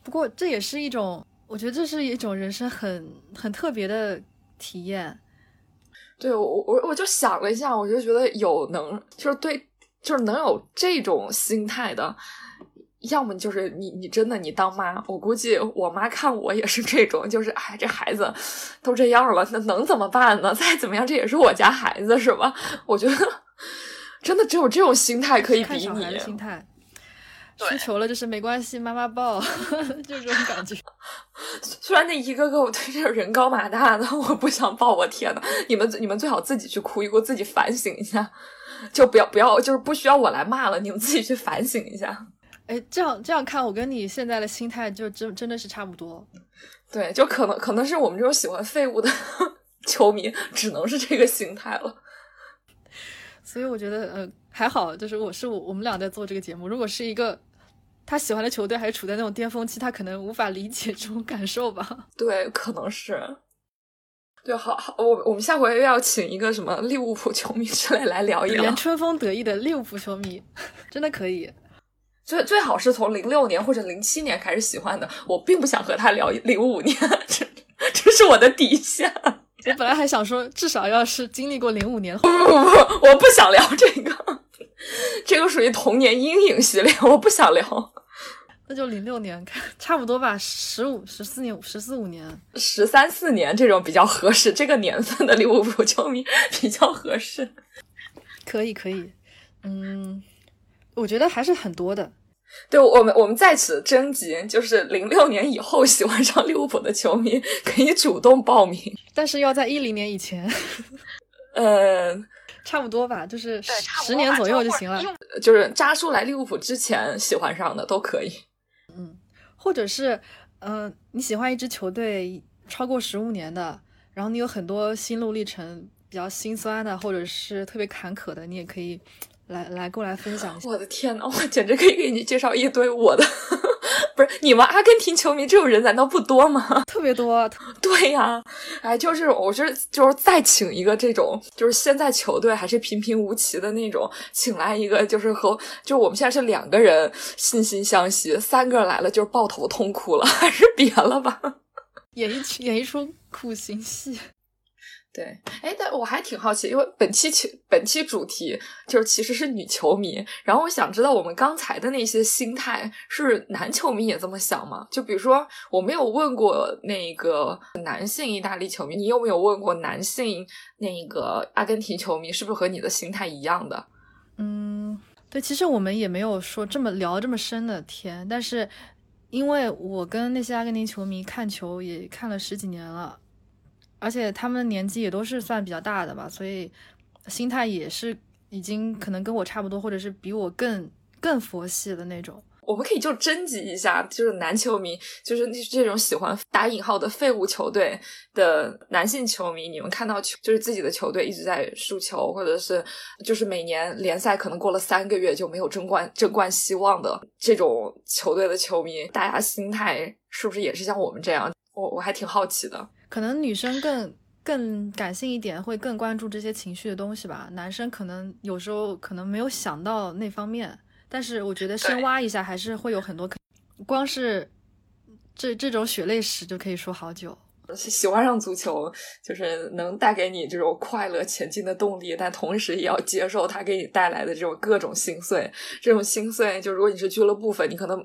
不过这也是一种，我觉得这是一种人生很很特别的体验。对我我我就想了一下，我就觉得有能就是对就是能有这种心态的，要么就是你你真的你当妈，我估计我妈看我也是这种，就是哎这孩子都这样了，那能怎么办呢？再怎么样这也是我家孩子是吧？我觉得真的只有这种心态可以比拟。心态，需求了就是没关系，妈妈抱，就这种感觉。虽然那一个个我对这人高马大的，我不想抱，我天呐，你们你们最好自己去哭一哭，自己反省一下，就不要不要，就是不需要我来骂了，你们自己去反省一下。哎，这样这样看，我跟你现在的心态就真真的是差不多。对，就可能可能是我们这种喜欢废物的 球迷，只能是这个心态了。所以我觉得，呃，还好，就是我是我我们俩在做这个节目。如果是一个他喜欢的球队还处在那种巅峰期，他可能无法理解这种感受吧。对，可能是。对，好好，我我们下回要请一个什么利物浦球迷之类来聊一聊，春风得意的利物浦球迷，真的可以。最最好是从零六年或者零七年开始喜欢的，我并不想和他聊零五年，这这是我的底线。我本来还想说，至少要是经历过零五年，不不不，我不想聊这个，这个属于童年阴影系列，我不想聊。那就零六年，差不多吧，十五、十四年、十四五年、十三四年这种比较合适，这个年份的利物浦球迷比较合适。可以可以，嗯，我觉得还是很多的。对我们，我们在此征集，就是零六年以后喜欢上利物浦的球迷可以主动报名，但是要在一零年以前，呃，差不多吧，就是十年左右就行了。就是扎叔来利物浦之前喜欢上的都可以，嗯，或者是，嗯，你喜欢一支球队超过十五年的，然后你有很多心路历程比较心酸的，或者是特别坎坷的，你也可以。来来，过来分享一下！我的天呐，我简直可以给你介绍一堆我的，不是你们阿根廷球迷这种人难道不多吗？特别多，对呀，哎，就是我是就是再请一个这种，就是现在球队还是平平无奇的那种，请来一个就是和就我们现在是两个人惺惺相惜，三个来了就是抱头痛哭了，还是别了吧，演一演一出苦行戏。对，哎，但我还挺好奇，因为本期球本期主题就是其实是女球迷，然后我想知道我们刚才的那些心态是男球迷也这么想吗？就比如说，我没有问过那个男性意大利球迷，你有没有问过男性那个阿根廷球迷，是不是和你的心态一样的？嗯，对，其实我们也没有说这么聊这么深的天，但是因为我跟那些阿根廷球迷看球也看了十几年了。而且他们年纪也都是算比较大的吧，所以心态也是已经可能跟我差不多，或者是比我更更佛系的那种。我们可以就征集一下，就是男球迷，就是这种喜欢打引号的废物球队的男性球迷，你们看到球就是自己的球队一直在输球，或者是就是每年联赛可能过了三个月就没有争冠争冠希望的这种球队的球迷，大家心态是不是也是像我们这样？我我还挺好奇的。可能女生更更感性一点，会更关注这些情绪的东西吧。男生可能有时候可能没有想到那方面，但是我觉得深挖一下还是会有很多。可光是这这种血泪史就可以说好久。喜欢上足球，就是能带给你这种快乐前进的动力，但同时也要接受它给你带来的这种各种心碎。这种心碎，就如果你是俱乐部粉，你可能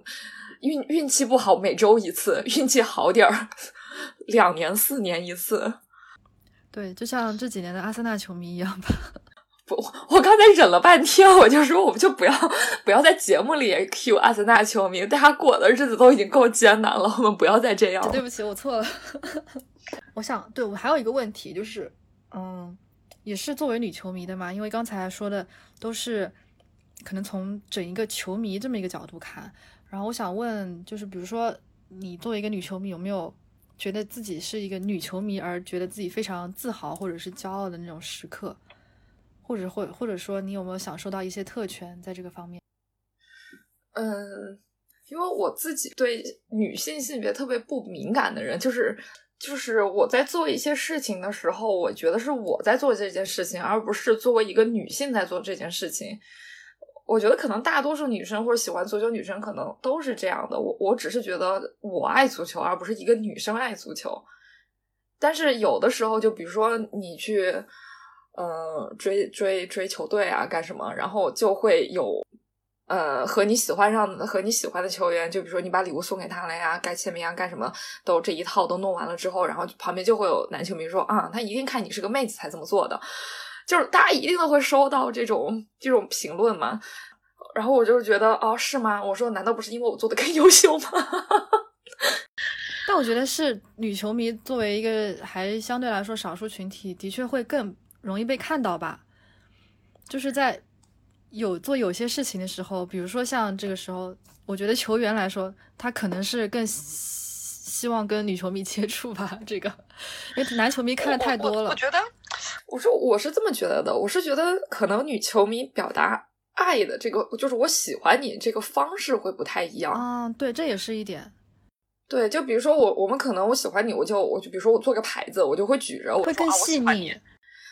运运气不好，每周一次；运气好点儿。两年四年一次，对，就像这几年的阿森纳球迷一样吧。不，我刚才忍了半天，我就说，我们就不要不要在节目里 cue 阿森纳球迷，大家过的日子都已经够艰难了，我们不要再这样了。对不起，我错了。我想，对我还有一个问题，就是，嗯，也是作为女球迷的嘛，因为刚才说的都是可能从整一个球迷这么一个角度看，然后我想问，就是比如说，你作为一个女球迷，有没有？觉得自己是一个女球迷，而觉得自己非常自豪或者是骄傲的那种时刻，或者或或者说你有没有享受到一些特权在这个方面？嗯，因为我自己对女性性别特别不敏感的人，就是就是我在做一些事情的时候，我觉得是我在做这件事情，而不是作为一个女性在做这件事情。我觉得可能大多数女生或者喜欢足球女生可能都是这样的。我我只是觉得我爱足球，而不是一个女生爱足球。但是有的时候，就比如说你去，呃，追追追球队啊，干什么，然后就会有呃，和你喜欢上和你喜欢的球员，就比如说你把礼物送给他了呀，该签名啊，干什么都这一套都弄完了之后，然后旁边就会有男球迷说啊，他一定看你是个妹子才这么做的，就是大家一定都会收到这种这种评论嘛。然后我就是觉得，哦，是吗？我说，难道不是因为我做的更优秀吗？但我觉得是女球迷作为一个还相对来说少数群体，的确会更容易被看到吧，就是在。有做有些事情的时候，比如说像这个时候，我觉得球员来说，他可能是更希望跟女球迷接触吧。这个，因为男球迷看的太多了。我觉得，我说我是这么觉得的，我是觉得可能女球迷表达爱的这个，就是我喜欢你这个方式会不太一样。嗯，对，这也是一点。对，就比如说我，我们可能我喜欢你，我就我就比如说我做个牌子，我就会举着，我会更细腻。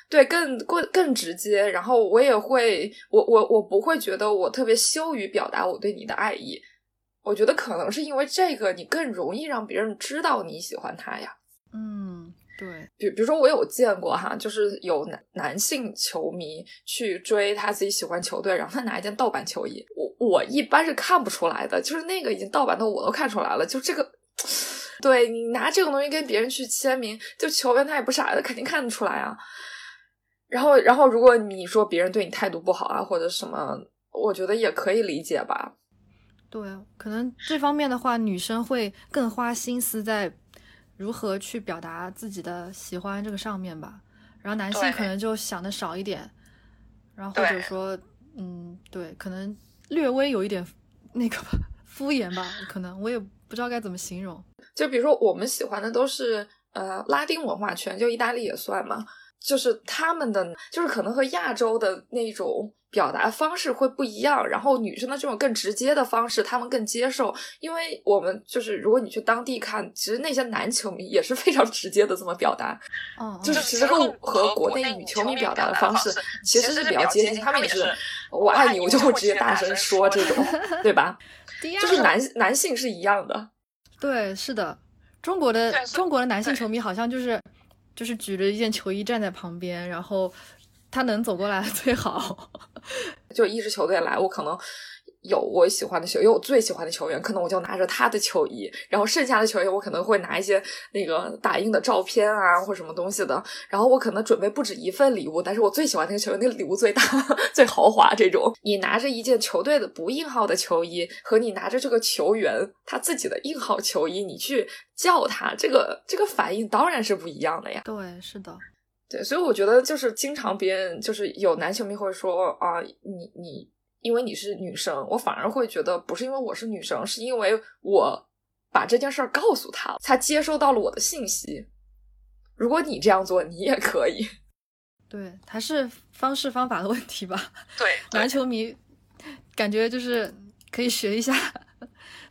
对，更更更直接，然后我也会，我我我不会觉得我特别羞于表达我对你的爱意，我觉得可能是因为这个，你更容易让别人知道你喜欢他呀。嗯，对，比比如说我有见过哈，就是有男男性球迷去追他自己喜欢球队，然后他拿一件盗版球衣，我我一般是看不出来的，就是那个已经盗版的我都看出来了，就这个，对你拿这种东西跟别人去签名，就球员他也不傻他，肯定看得出来啊。然后，然后，如果你说别人对你态度不好啊，或者什么，我觉得也可以理解吧。对，可能这方面的话，女生会更花心思在如何去表达自己的喜欢这个上面吧。然后男性可能就想的少一点，然后或者说，嗯，对，可能略微有一点那个吧，敷衍吧，可能我也不知道该怎么形容。就比如说，我们喜欢的都是呃拉丁文化圈，就意大利也算嘛。就是他们的，就是可能和亚洲的那种表达方式会不一样，然后女生的这种更直接的方式，他们更接受。因为我们就是，如果你去当地看，其实那些男球迷也是非常直接的这么表达，嗯，就是其实和和国内女球迷表达的方式其实是比较接近。他们也是，我爱你，我就会直接大声说这种，对吧？就是男男性是一样的。对，是的，中国的中国的男性球迷好像就是。就是举着一件球衣站在旁边，然后他能走过来最好。就一支球队来，我可能有我喜欢的球，有我最喜欢的球员，可能我就拿着他的球衣，然后剩下的球员我可能会拿一些那个打印的照片啊，或什么东西的。然后我可能准备不止一份礼物，但是我最喜欢那个球员，那个礼物最大、最豪华。这种，你拿着一件球队的不印号的球衣，和你拿着这个球员他自己的印号球衣，你去。叫他这个这个反应当然是不一样的呀。对，是的，对，所以我觉得就是经常别人就是有男球迷会说啊，你你因为你是女生，我反而会觉得不是因为我是女生，是因为我把这件事儿告诉他，他接收到了我的信息。如果你这样做，你也可以。对，还是方式方法的问题吧。对，男球迷感觉就是可以学一下，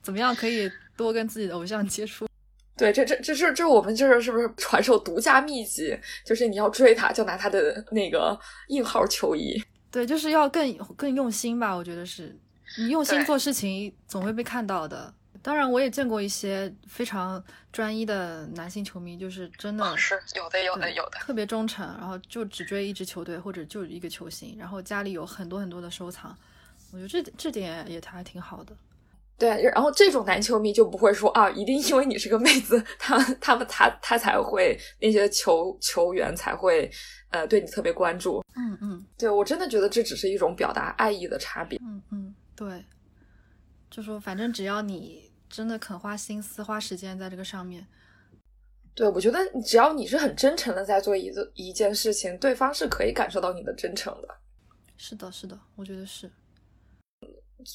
怎么样可以多跟自己的偶像接触。对，这这这是这我们这是是不是传授独家秘籍？就是你要追他，就拿他的那个硬号球衣。对，就是要更更用心吧。我觉得是你用心做事情，总会被看到的。当然，我也见过一些非常专一的男性球迷，就是真的是有的，有的，有的，特别忠诚，然后就只追一支球队或者就一个球星，然后家里有很多很多的收藏。我觉得这这点也还挺好的。对，然后这种男球迷就不会说啊，一定因为你是个妹子，他他们他他才会那些球球员才会呃对你特别关注。嗯嗯，对我真的觉得这只是一种表达爱意的差别。嗯嗯，对，就说反正只要你真的肯花心思花时间在这个上面，对我觉得只要你是很真诚的在做一个一件事情，对方是可以感受到你的真诚的。是的，是的，我觉得是。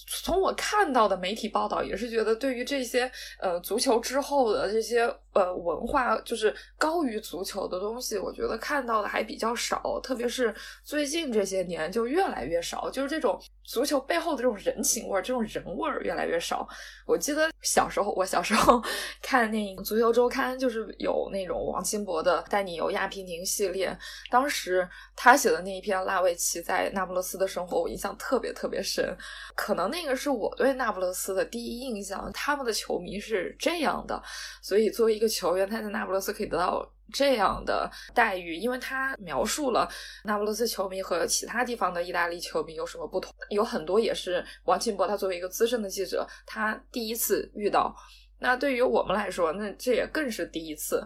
从我看到的媒体报道，也是觉得对于这些呃足球之后的这些呃文化，就是高于足球的东西，我觉得看到的还比较少，特别是最近这些年就越来越少，就是这种。足球背后的这种人情味儿，这种人味儿越来越少。我记得小时候，我小时候 看那《足球周刊》，就是有那种王清博的《带你游亚平宁》系列。当时他写的那一篇拉维奇在那不勒斯的生活，我印象特别特别深。可能那个是我对那不勒斯的第一印象，他们的球迷是这样的。所以作为一个球员，他在那不勒斯可以得到这样的待遇，因为他描述了那不勒斯球迷和其他地方的意大利球迷有什么不同，有很多也是王庆博他作为一个资深的记者，他第一次遇到。那对于我们来说，那这也更是第一次。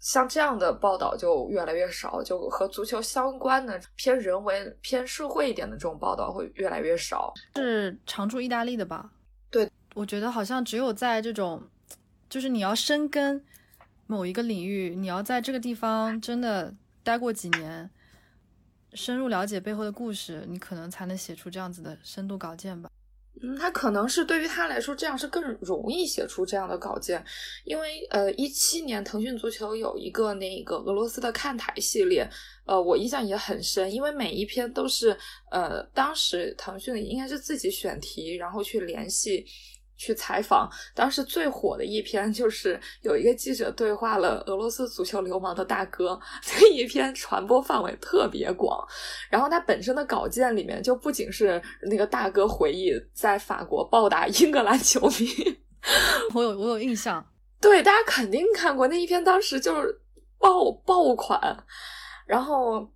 像这样的报道就越来越少，就和足球相关的偏人文、偏社会一点的这种报道会越来越少。是常驻意大利的吧？对，我觉得好像只有在这种，就是你要深耕某一个领域，你要在这个地方真的待过几年，深入了解背后的故事，你可能才能写出这样子的深度稿件吧。嗯，他可能是对于他来说，这样是更容易写出这样的稿件，因为呃，一七年腾讯足球有一个那个俄罗斯的看台系列，呃，我印象也很深，因为每一篇都是呃，当时腾讯应该是自己选题，然后去联系。去采访，当时最火的一篇就是有一个记者对话了俄罗斯足球流氓的大哥，这一篇传播范围特别广。然后他本身的稿件里面就不仅是那个大哥回忆在法国暴打英格兰球迷，我有我有印象，对大家肯定看过那一篇，当时就是爆爆款，然后。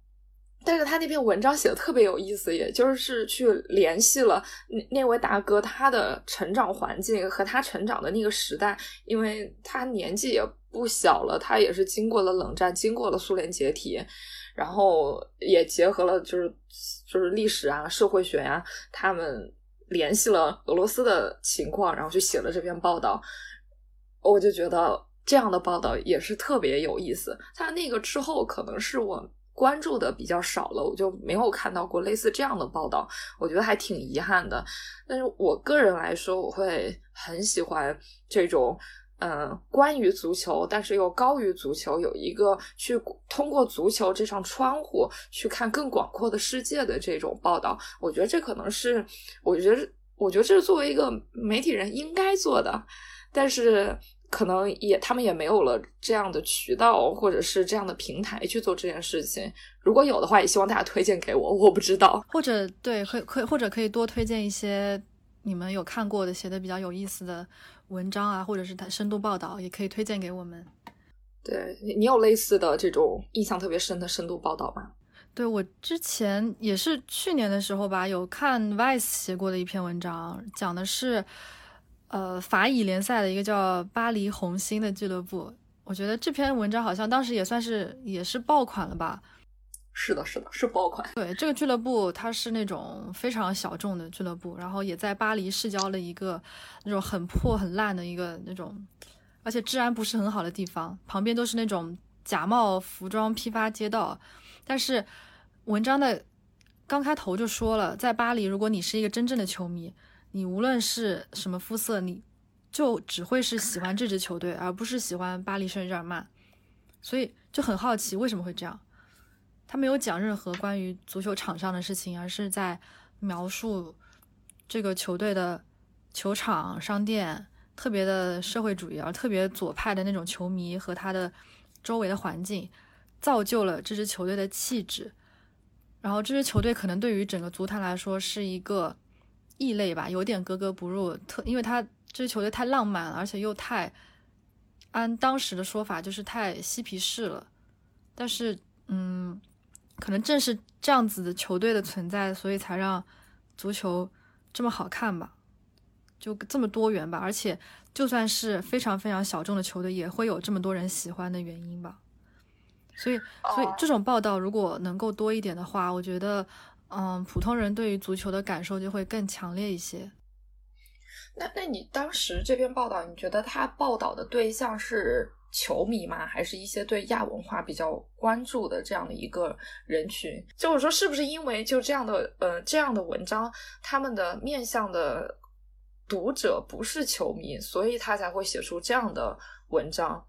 但是他那篇文章写的特别有意思，也就是去联系了那那位大哥他的成长环境和他成长的那个时代，因为他年纪也不小了，他也是经过了冷战，经过了苏联解体，然后也结合了就是就是历史啊、社会学呀，他们联系了俄罗斯的情况，然后去写了这篇报道。我就觉得这样的报道也是特别有意思。他那个之后，可能是我。关注的比较少了，我就没有看到过类似这样的报道，我觉得还挺遗憾的。但是我个人来说，我会很喜欢这种，嗯，关于足球，但是又高于足球，有一个去通过足球这扇窗户去看更广阔的世界的这种报道。我觉得这可能是，我觉得，我觉得这是作为一个媒体人应该做的，但是。可能也，他们也没有了这样的渠道，或者是这样的平台去做这件事情。如果有的话，也希望大家推荐给我。我不知道，或者对，可可或者可以多推荐一些你们有看过的、写的比较有意思的文章啊，或者是他深度报道，也可以推荐给我们。对你，你有类似的这种印象特别深的深度报道吗？对我之前也是去年的时候吧，有看 Vice 写过的一篇文章，讲的是。呃，法乙联赛的一个叫巴黎红星的俱乐部，我觉得这篇文章好像当时也算是也是爆款了吧？是的，是的，是爆款。对，这个俱乐部它是那种非常小众的俱乐部，然后也在巴黎市郊的一个那种很破很烂的一个那种，而且治安不是很好的地方，旁边都是那种假冒服装批发街道。但是文章的刚开头就说了，在巴黎，如果你是一个真正的球迷。你无论是什么肤色，你就只会是喜欢这支球队，而不是喜欢巴黎圣日耳曼。所以就很好奇为什么会这样。他没有讲任何关于足球场上的事情，而是在描述这个球队的球场、商店特别的社会主义，而特别左派的那种球迷和他的周围的环境，造就了这支球队的气质。然后这支球队可能对于整个足坛来说是一个。异类吧，有点格格不入。特，因为他这支球队太浪漫了，而且又太按当时的说法就是太嬉皮士了。但是，嗯，可能正是这样子的球队的存在，所以才让足球这么好看吧，就这么多元吧。而且，就算是非常非常小众的球队，也会有这么多人喜欢的原因吧。所以，所以这种报道如果能够多一点的话，我觉得。嗯，普通人对于足球的感受就会更强烈一些。那，那你当时这篇报道，你觉得他报道的对象是球迷吗？还是一些对亚文化比较关注的这样的一个人群？就是说，是不是因为就这样的呃这样的文章，他们的面向的读者不是球迷，所以他才会写出这样的文章？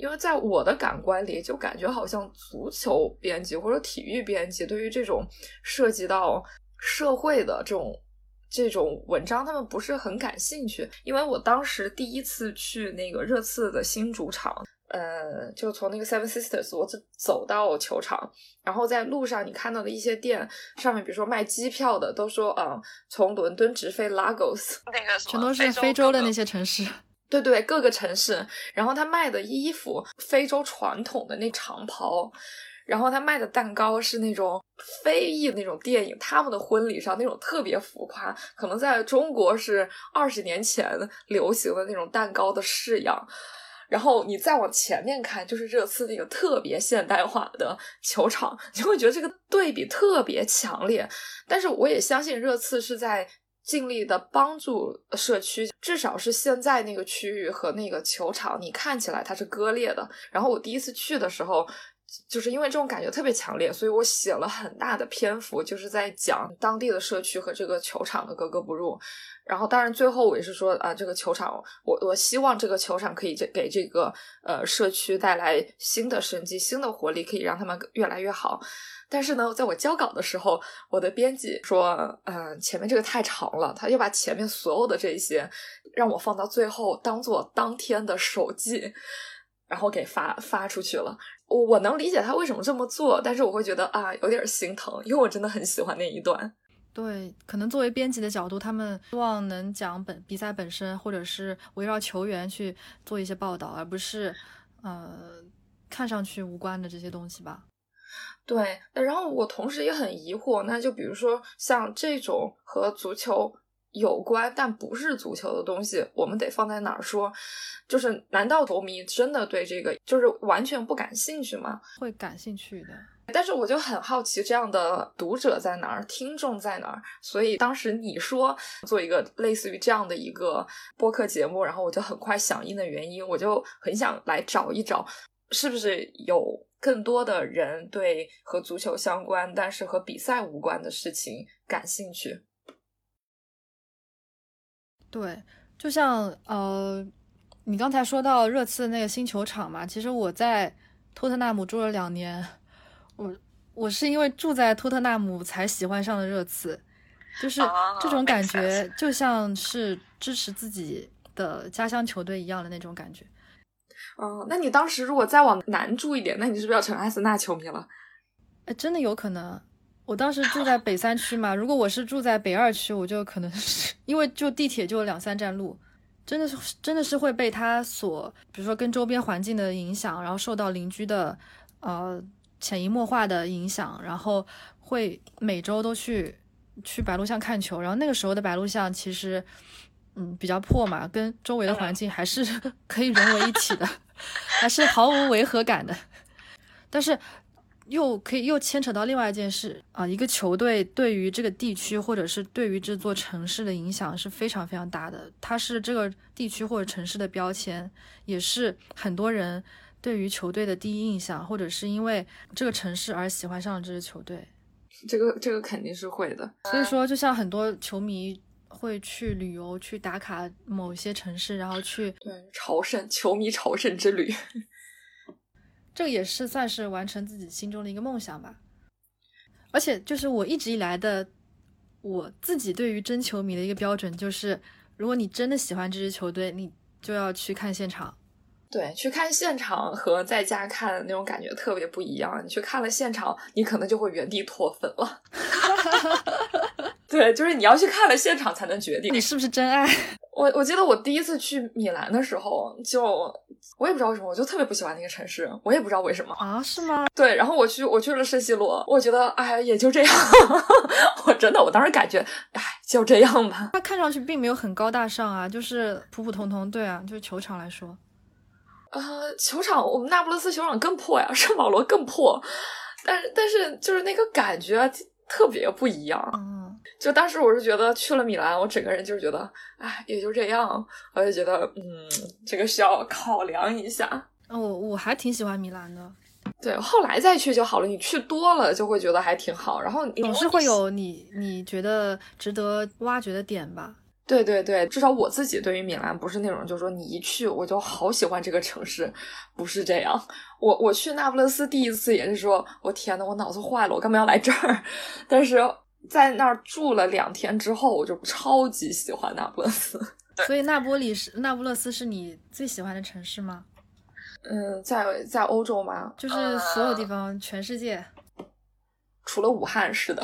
因为在我的感官里，就感觉好像足球编辑或者体育编辑对于这种涉及到社会的这种这种文章，他们不是很感兴趣。因为我当时第一次去那个热刺的新主场，呃，就从那个 Seven Sisters，我走走到球场，然后在路上你看到的一些店上面，比如说卖机票的，都说啊，从伦敦直飞 Lagos，那个全都是非洲的那些城市。对对，各个城市，然后他卖的衣服，非洲传统的那长袍。然后他卖的蛋糕是那种非裔那种电影，他们的婚礼上那种特别浮夸，可能在中国是二十年前流行的那种蛋糕的式样。然后你再往前面看，就是热刺那个特别现代化的球场，你会觉得这个对比特别强烈。但是我也相信热刺是在尽力的帮助社区，至少是现在那个区域和那个球场，你看起来它是割裂的。然后我第一次去的时候。就是因为这种感觉特别强烈，所以我写了很大的篇幅，就是在讲当地的社区和这个球场的格格不入。然后，当然最后我也是说啊，这个球场，我我希望这个球场可以给这个呃社区带来新的生机、新的活力，可以让他们越来越好。但是呢，在我交稿的时候，我的编辑说，嗯，前面这个太长了，他就把前面所有的这些让我放到最后，当做当天的手记，然后给发发出去了。我我能理解他为什么这么做，但是我会觉得啊，有点心疼，因为我真的很喜欢那一段。对，可能作为编辑的角度，他们希望能讲本比赛本身，或者是围绕球员去做一些报道，而不是呃看上去无关的这些东西吧。对，然后我同时也很疑惑，那就比如说像这种和足球。有关但不是足球的东西，我们得放在哪儿说？就是难道球迷真的对这个就是完全不感兴趣吗？会感兴趣的，但是我就很好奇，这样的读者在哪儿，听众在哪儿？所以当时你说做一个类似于这样的一个播客节目，然后我就很快响应的原因，我就很想来找一找，是不是有更多的人对和足球相关，但是和比赛无关的事情感兴趣。对，就像呃，你刚才说到热刺那个新球场嘛，其实我在托特纳姆住了两年，我我是因为住在托特纳姆才喜欢上了热刺，就是这种感觉，就像是支持自己的家乡球队一样的那种感觉。嗯，那你当时如果再往南住一点，那你是不是要成阿森纳球迷了？哎，真的有可能。我当时住在北三区嘛，如果我是住在北二区，我就可能是因为就地铁就两三站路，真的是真的是会被它所，比如说跟周边环境的影响，然后受到邻居的呃潜移默化的影响，然后会每周都去去白鹿巷看球，然后那个时候的白鹿巷其实嗯比较破嘛，跟周围的环境还是 可以融为一体的，还是毫无违和感的，但是。又可以又牵扯到另外一件事啊，一个球队对于这个地区或者是对于这座城市的影响是非常非常大的，它是这个地区或者城市的标签，也是很多人对于球队的第一印象，或者是因为这个城市而喜欢上这支球队。这个这个肯定是会的，所以说就像很多球迷会去旅游去打卡某些城市，然后去对朝圣球迷朝圣之旅。这个也是算是完成自己心中的一个梦想吧，而且就是我一直以来的我自己对于真球迷的一个标准，就是如果你真的喜欢这支球队，你就要去看现场。对，去看现场和在家看那种感觉特别不一样。你去看了现场，你可能就会原地脱粉了。对，就是你要去看了现场才能决定你是不是真爱。我我记得我第一次去米兰的时候，就我也不知道为什么，我就特别不喜欢那个城市，我也不知道为什么啊？是吗？对，然后我去我去了圣西罗，我觉得哎也就这样，我真的我当时感觉哎就这样吧。它看上去并没有很高大上啊，就是普普通通。对啊，就是球场来说，呃，球场我们那不勒斯球场更破呀，圣保罗更破，但是但是就是那个感觉特别不一样。就当时我是觉得去了米兰，我整个人就是觉得，哎，也就这样。我就觉得，嗯，这个需要考量一下。我我还挺喜欢米兰的。对，后来再去就好了。你去多了就会觉得还挺好。然后总是会有你你觉得值得挖掘的点吧？对对对，至少我自己对于米兰不是那种，就是说你一去我就好喜欢这个城市，不是这样。我我去那不勒斯第一次也是说，我天呐，我脑子坏了，我干嘛要来这儿？但是。在那儿住了两天之后，我就超级喜欢那不勒斯。所以，那波里是那不勒斯是你最喜欢的城市吗？嗯，在在欧洲吗？就是所有地方，全世界，除了武汉是的。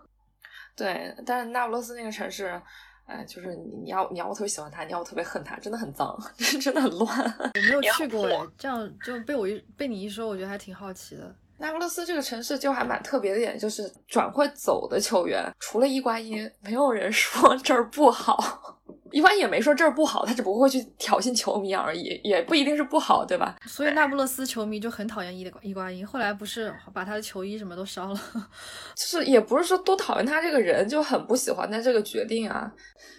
对，但是那不勒斯那个城市，哎，就是你要你要我特别喜欢它，你要我特别恨它，真的很脏，真的很乱。我没有去过哎，这样就被我一被你一说，我觉得还挺好奇的。那不勒斯这个城市就还蛮特别的点，就是转会走的球员，除了伊瓜因，没有人说这儿不好。伊瓜因也没说这儿不好，他只不过会去挑衅球迷而已，也不一定是不好，对吧？所以那不勒斯球迷就很讨厌伊的伊瓜因，后来不是把他的球衣什么都烧了，就是也不是说多讨厌他这个人，就很不喜欢他这个决定啊。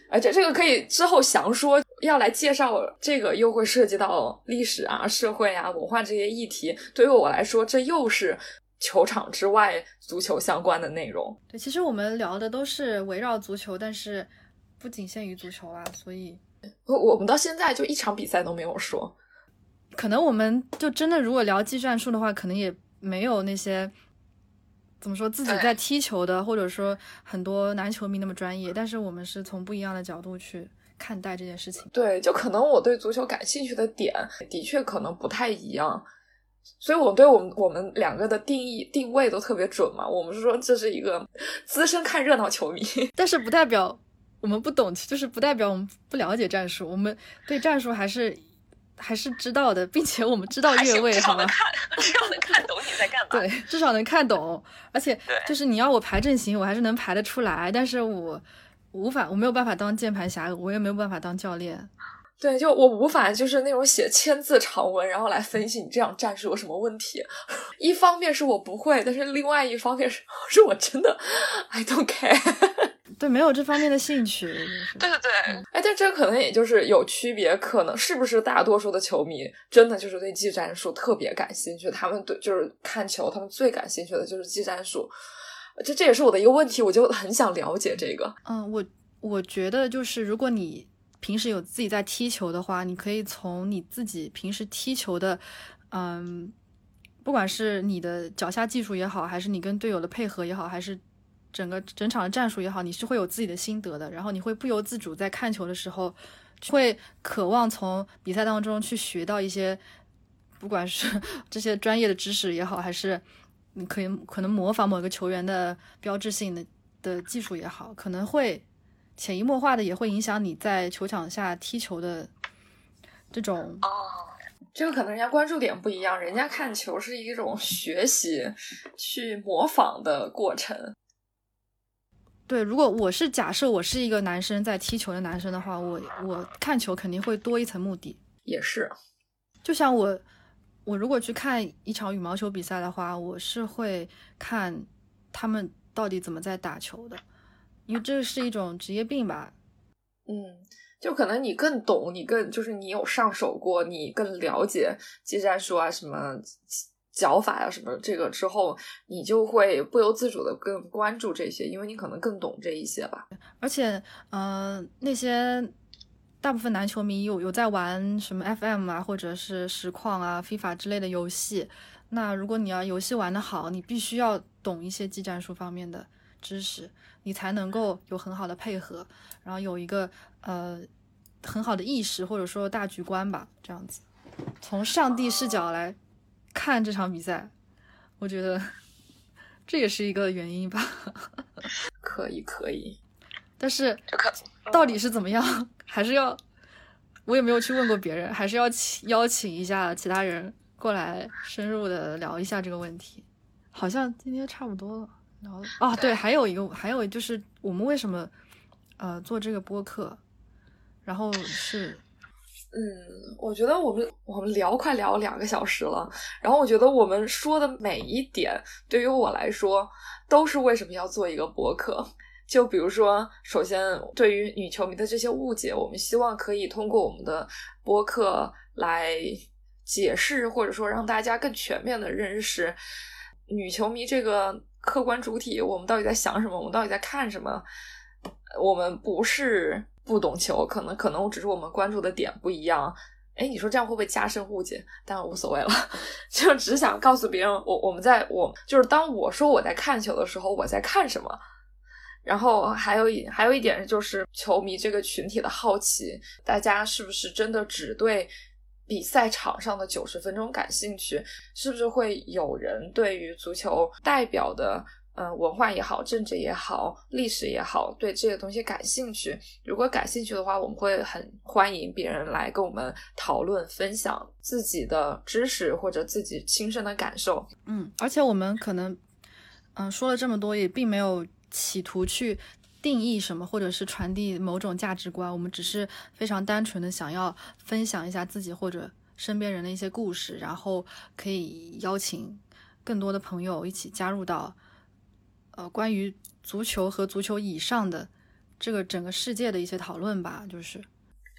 而且这个可以之后详说，要来介绍这个又会涉及到历史啊、社会啊、文化这些议题。对于我来说，这又是球场之外足球相关的内容。对，其实我们聊的都是围绕足球，但是不仅限于足球啦。所以，我我们到现在就一场比赛都没有说。可能我们就真的如果聊技战术的话，可能也没有那些。怎么说自己在踢球的，或者说很多男球迷那么专业，但是我们是从不一样的角度去看待这件事情。对，就可能我对足球感兴趣的点的确可能不太一样，所以我对我们我们两个的定义定位都特别准嘛。我们是说这是一个资深看热闹球迷，但是不代表我们不懂，就是不代表我们不了解战术，我们对战术还是。还是知道的，并且我们知道越位，好吗？至少能看懂你在干嘛。对，至少能看懂，而且就是你要我排阵型，我还是能排得出来。但是我无法，我没有办法当键盘侠，我也没有办法当教练。对，就我无法就是那种写千字长文，然后来分析你这样战术有什么问题。一方面是我不会，但是另外一方面是 是我真的 I don't care。对，没有这方面的兴趣。对对对，哎，但这可能也就是有区别，可能是不是大多数的球迷真的就是对技战术特别感兴趣？他们对就是看球，他们最感兴趣的就是技战术。这这也是我的一个问题，我就很想了解这个。嗯，我我觉得就是如果你平时有自己在踢球的话，你可以从你自己平时踢球的，嗯，不管是你的脚下技术也好，还是你跟队友的配合也好，还是。整个整场的战术也好，你是会有自己的心得的，然后你会不由自主在看球的时候，会渴望从比赛当中去学到一些，不管是 这些专业的知识也好，还是你可以可能模仿某个球员的标志性的的技术也好，可能会潜移默化的也会影响你在球场下踢球的这种。哦，这个可能人家关注点不一样，人家看球是一种学习、去模仿的过程。对，如果我是假设我是一个男生在踢球的男生的话，我我看球肯定会多一层目的。也是，就像我我如果去看一场羽毛球比赛的话，我是会看他们到底怎么在打球的，因为这是一种职业病吧。嗯，就可能你更懂，你更就是你有上手过，你更了解技战术啊什么。脚法呀什么这个之后，你就会不由自主的更关注这些，因为你可能更懂这一些吧。而且，呃，那些大部分男球迷有有在玩什么 FM 啊，或者是实况啊、FIFA 之类的游戏。那如果你要游戏玩得好，你必须要懂一些技战术方面的知识，你才能够有很好的配合，然后有一个呃很好的意识或者说大局观吧，这样子，从上帝视角来。看这场比赛，我觉得这也是一个原因吧。可以，可以，但是到底是怎么样，还是要我也没有去问过别人，还是要请邀请一下其他人过来深入的聊一下这个问题。好像今天差不多了，聊啊，对，还有一个，还有就是我们为什么呃做这个播客，然后是。嗯，我觉得我们我们聊快聊两个小时了，然后我觉得我们说的每一点对于我来说都是为什么要做一个博客。就比如说，首先对于女球迷的这些误解，我们希望可以通过我们的播客来解释，或者说让大家更全面的认识女球迷这个客观主体，我们到底在想什么，我们到底在看什么。我们不是。不懂球，可能可能只是我们关注的点不一样。哎，你说这样会不会加深误解？但无所谓了，就只想告诉别人，我我们在我就是当我说我在看球的时候，我在看什么。然后还有一还有一点就是球迷这个群体的好奇，大家是不是真的只对比赛场上的九十分钟感兴趣？是不是会有人对于足球代表的？嗯，文化也好，政治也好，历史也好，对这些东西感兴趣。如果感兴趣的话，我们会很欢迎别人来跟我们讨论、分享自己的知识或者自己亲身的感受。嗯，而且我们可能，嗯，说了这么多，也并没有企图去定义什么，或者是传递某种价值观。我们只是非常单纯的想要分享一下自己或者身边人的一些故事，然后可以邀请更多的朋友一起加入到。呃，关于足球和足球以上的这个整个世界的一些讨论吧，就是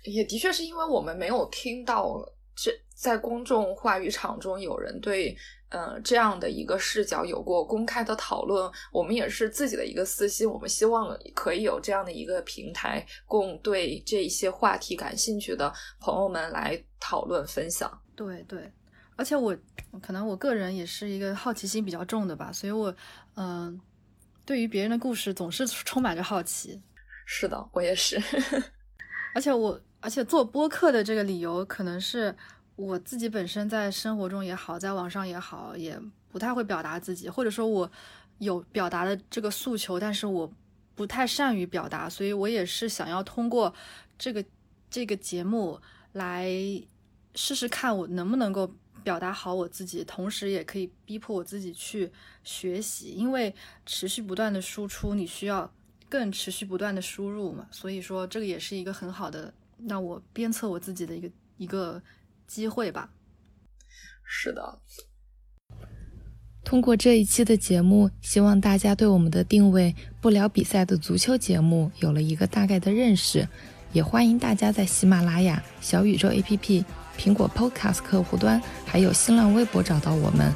也的确是因为我们没有听到这在公众话语场中有人对呃这样的一个视角有过公开的讨论，我们也是自己的一个私心，我们希望可以有这样的一个平台，供对这一些话题感兴趣的朋友们来讨论分享。对对，而且我可能我个人也是一个好奇心比较重的吧，所以我嗯。对于别人的故事总是充满着好奇，是的，我也是。而且我，而且做播客的这个理由，可能是我自己本身在生活中也好，在网上也好，也不太会表达自己，或者说我有表达的这个诉求，但是我不太善于表达，所以我也是想要通过这个这个节目来试试看，我能不能够。表达好我自己，同时也可以逼迫我自己去学习，因为持续不断的输出，你需要更持续不断的输入嘛。所以说，这个也是一个很好的让我鞭策我自己的一个一个机会吧。是的。通过这一期的节目，希望大家对我们的定位“不聊比赛的足球节目”有了一个大概的认识。也欢迎大家在喜马拉雅、小宇宙 APP。苹果 Podcast 客户端，还有新浪微博找到我们，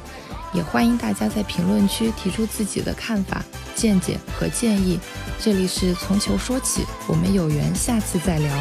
也欢迎大家在评论区提出自己的看法、见解和建议。这里是从球说起，我们有缘下次再聊。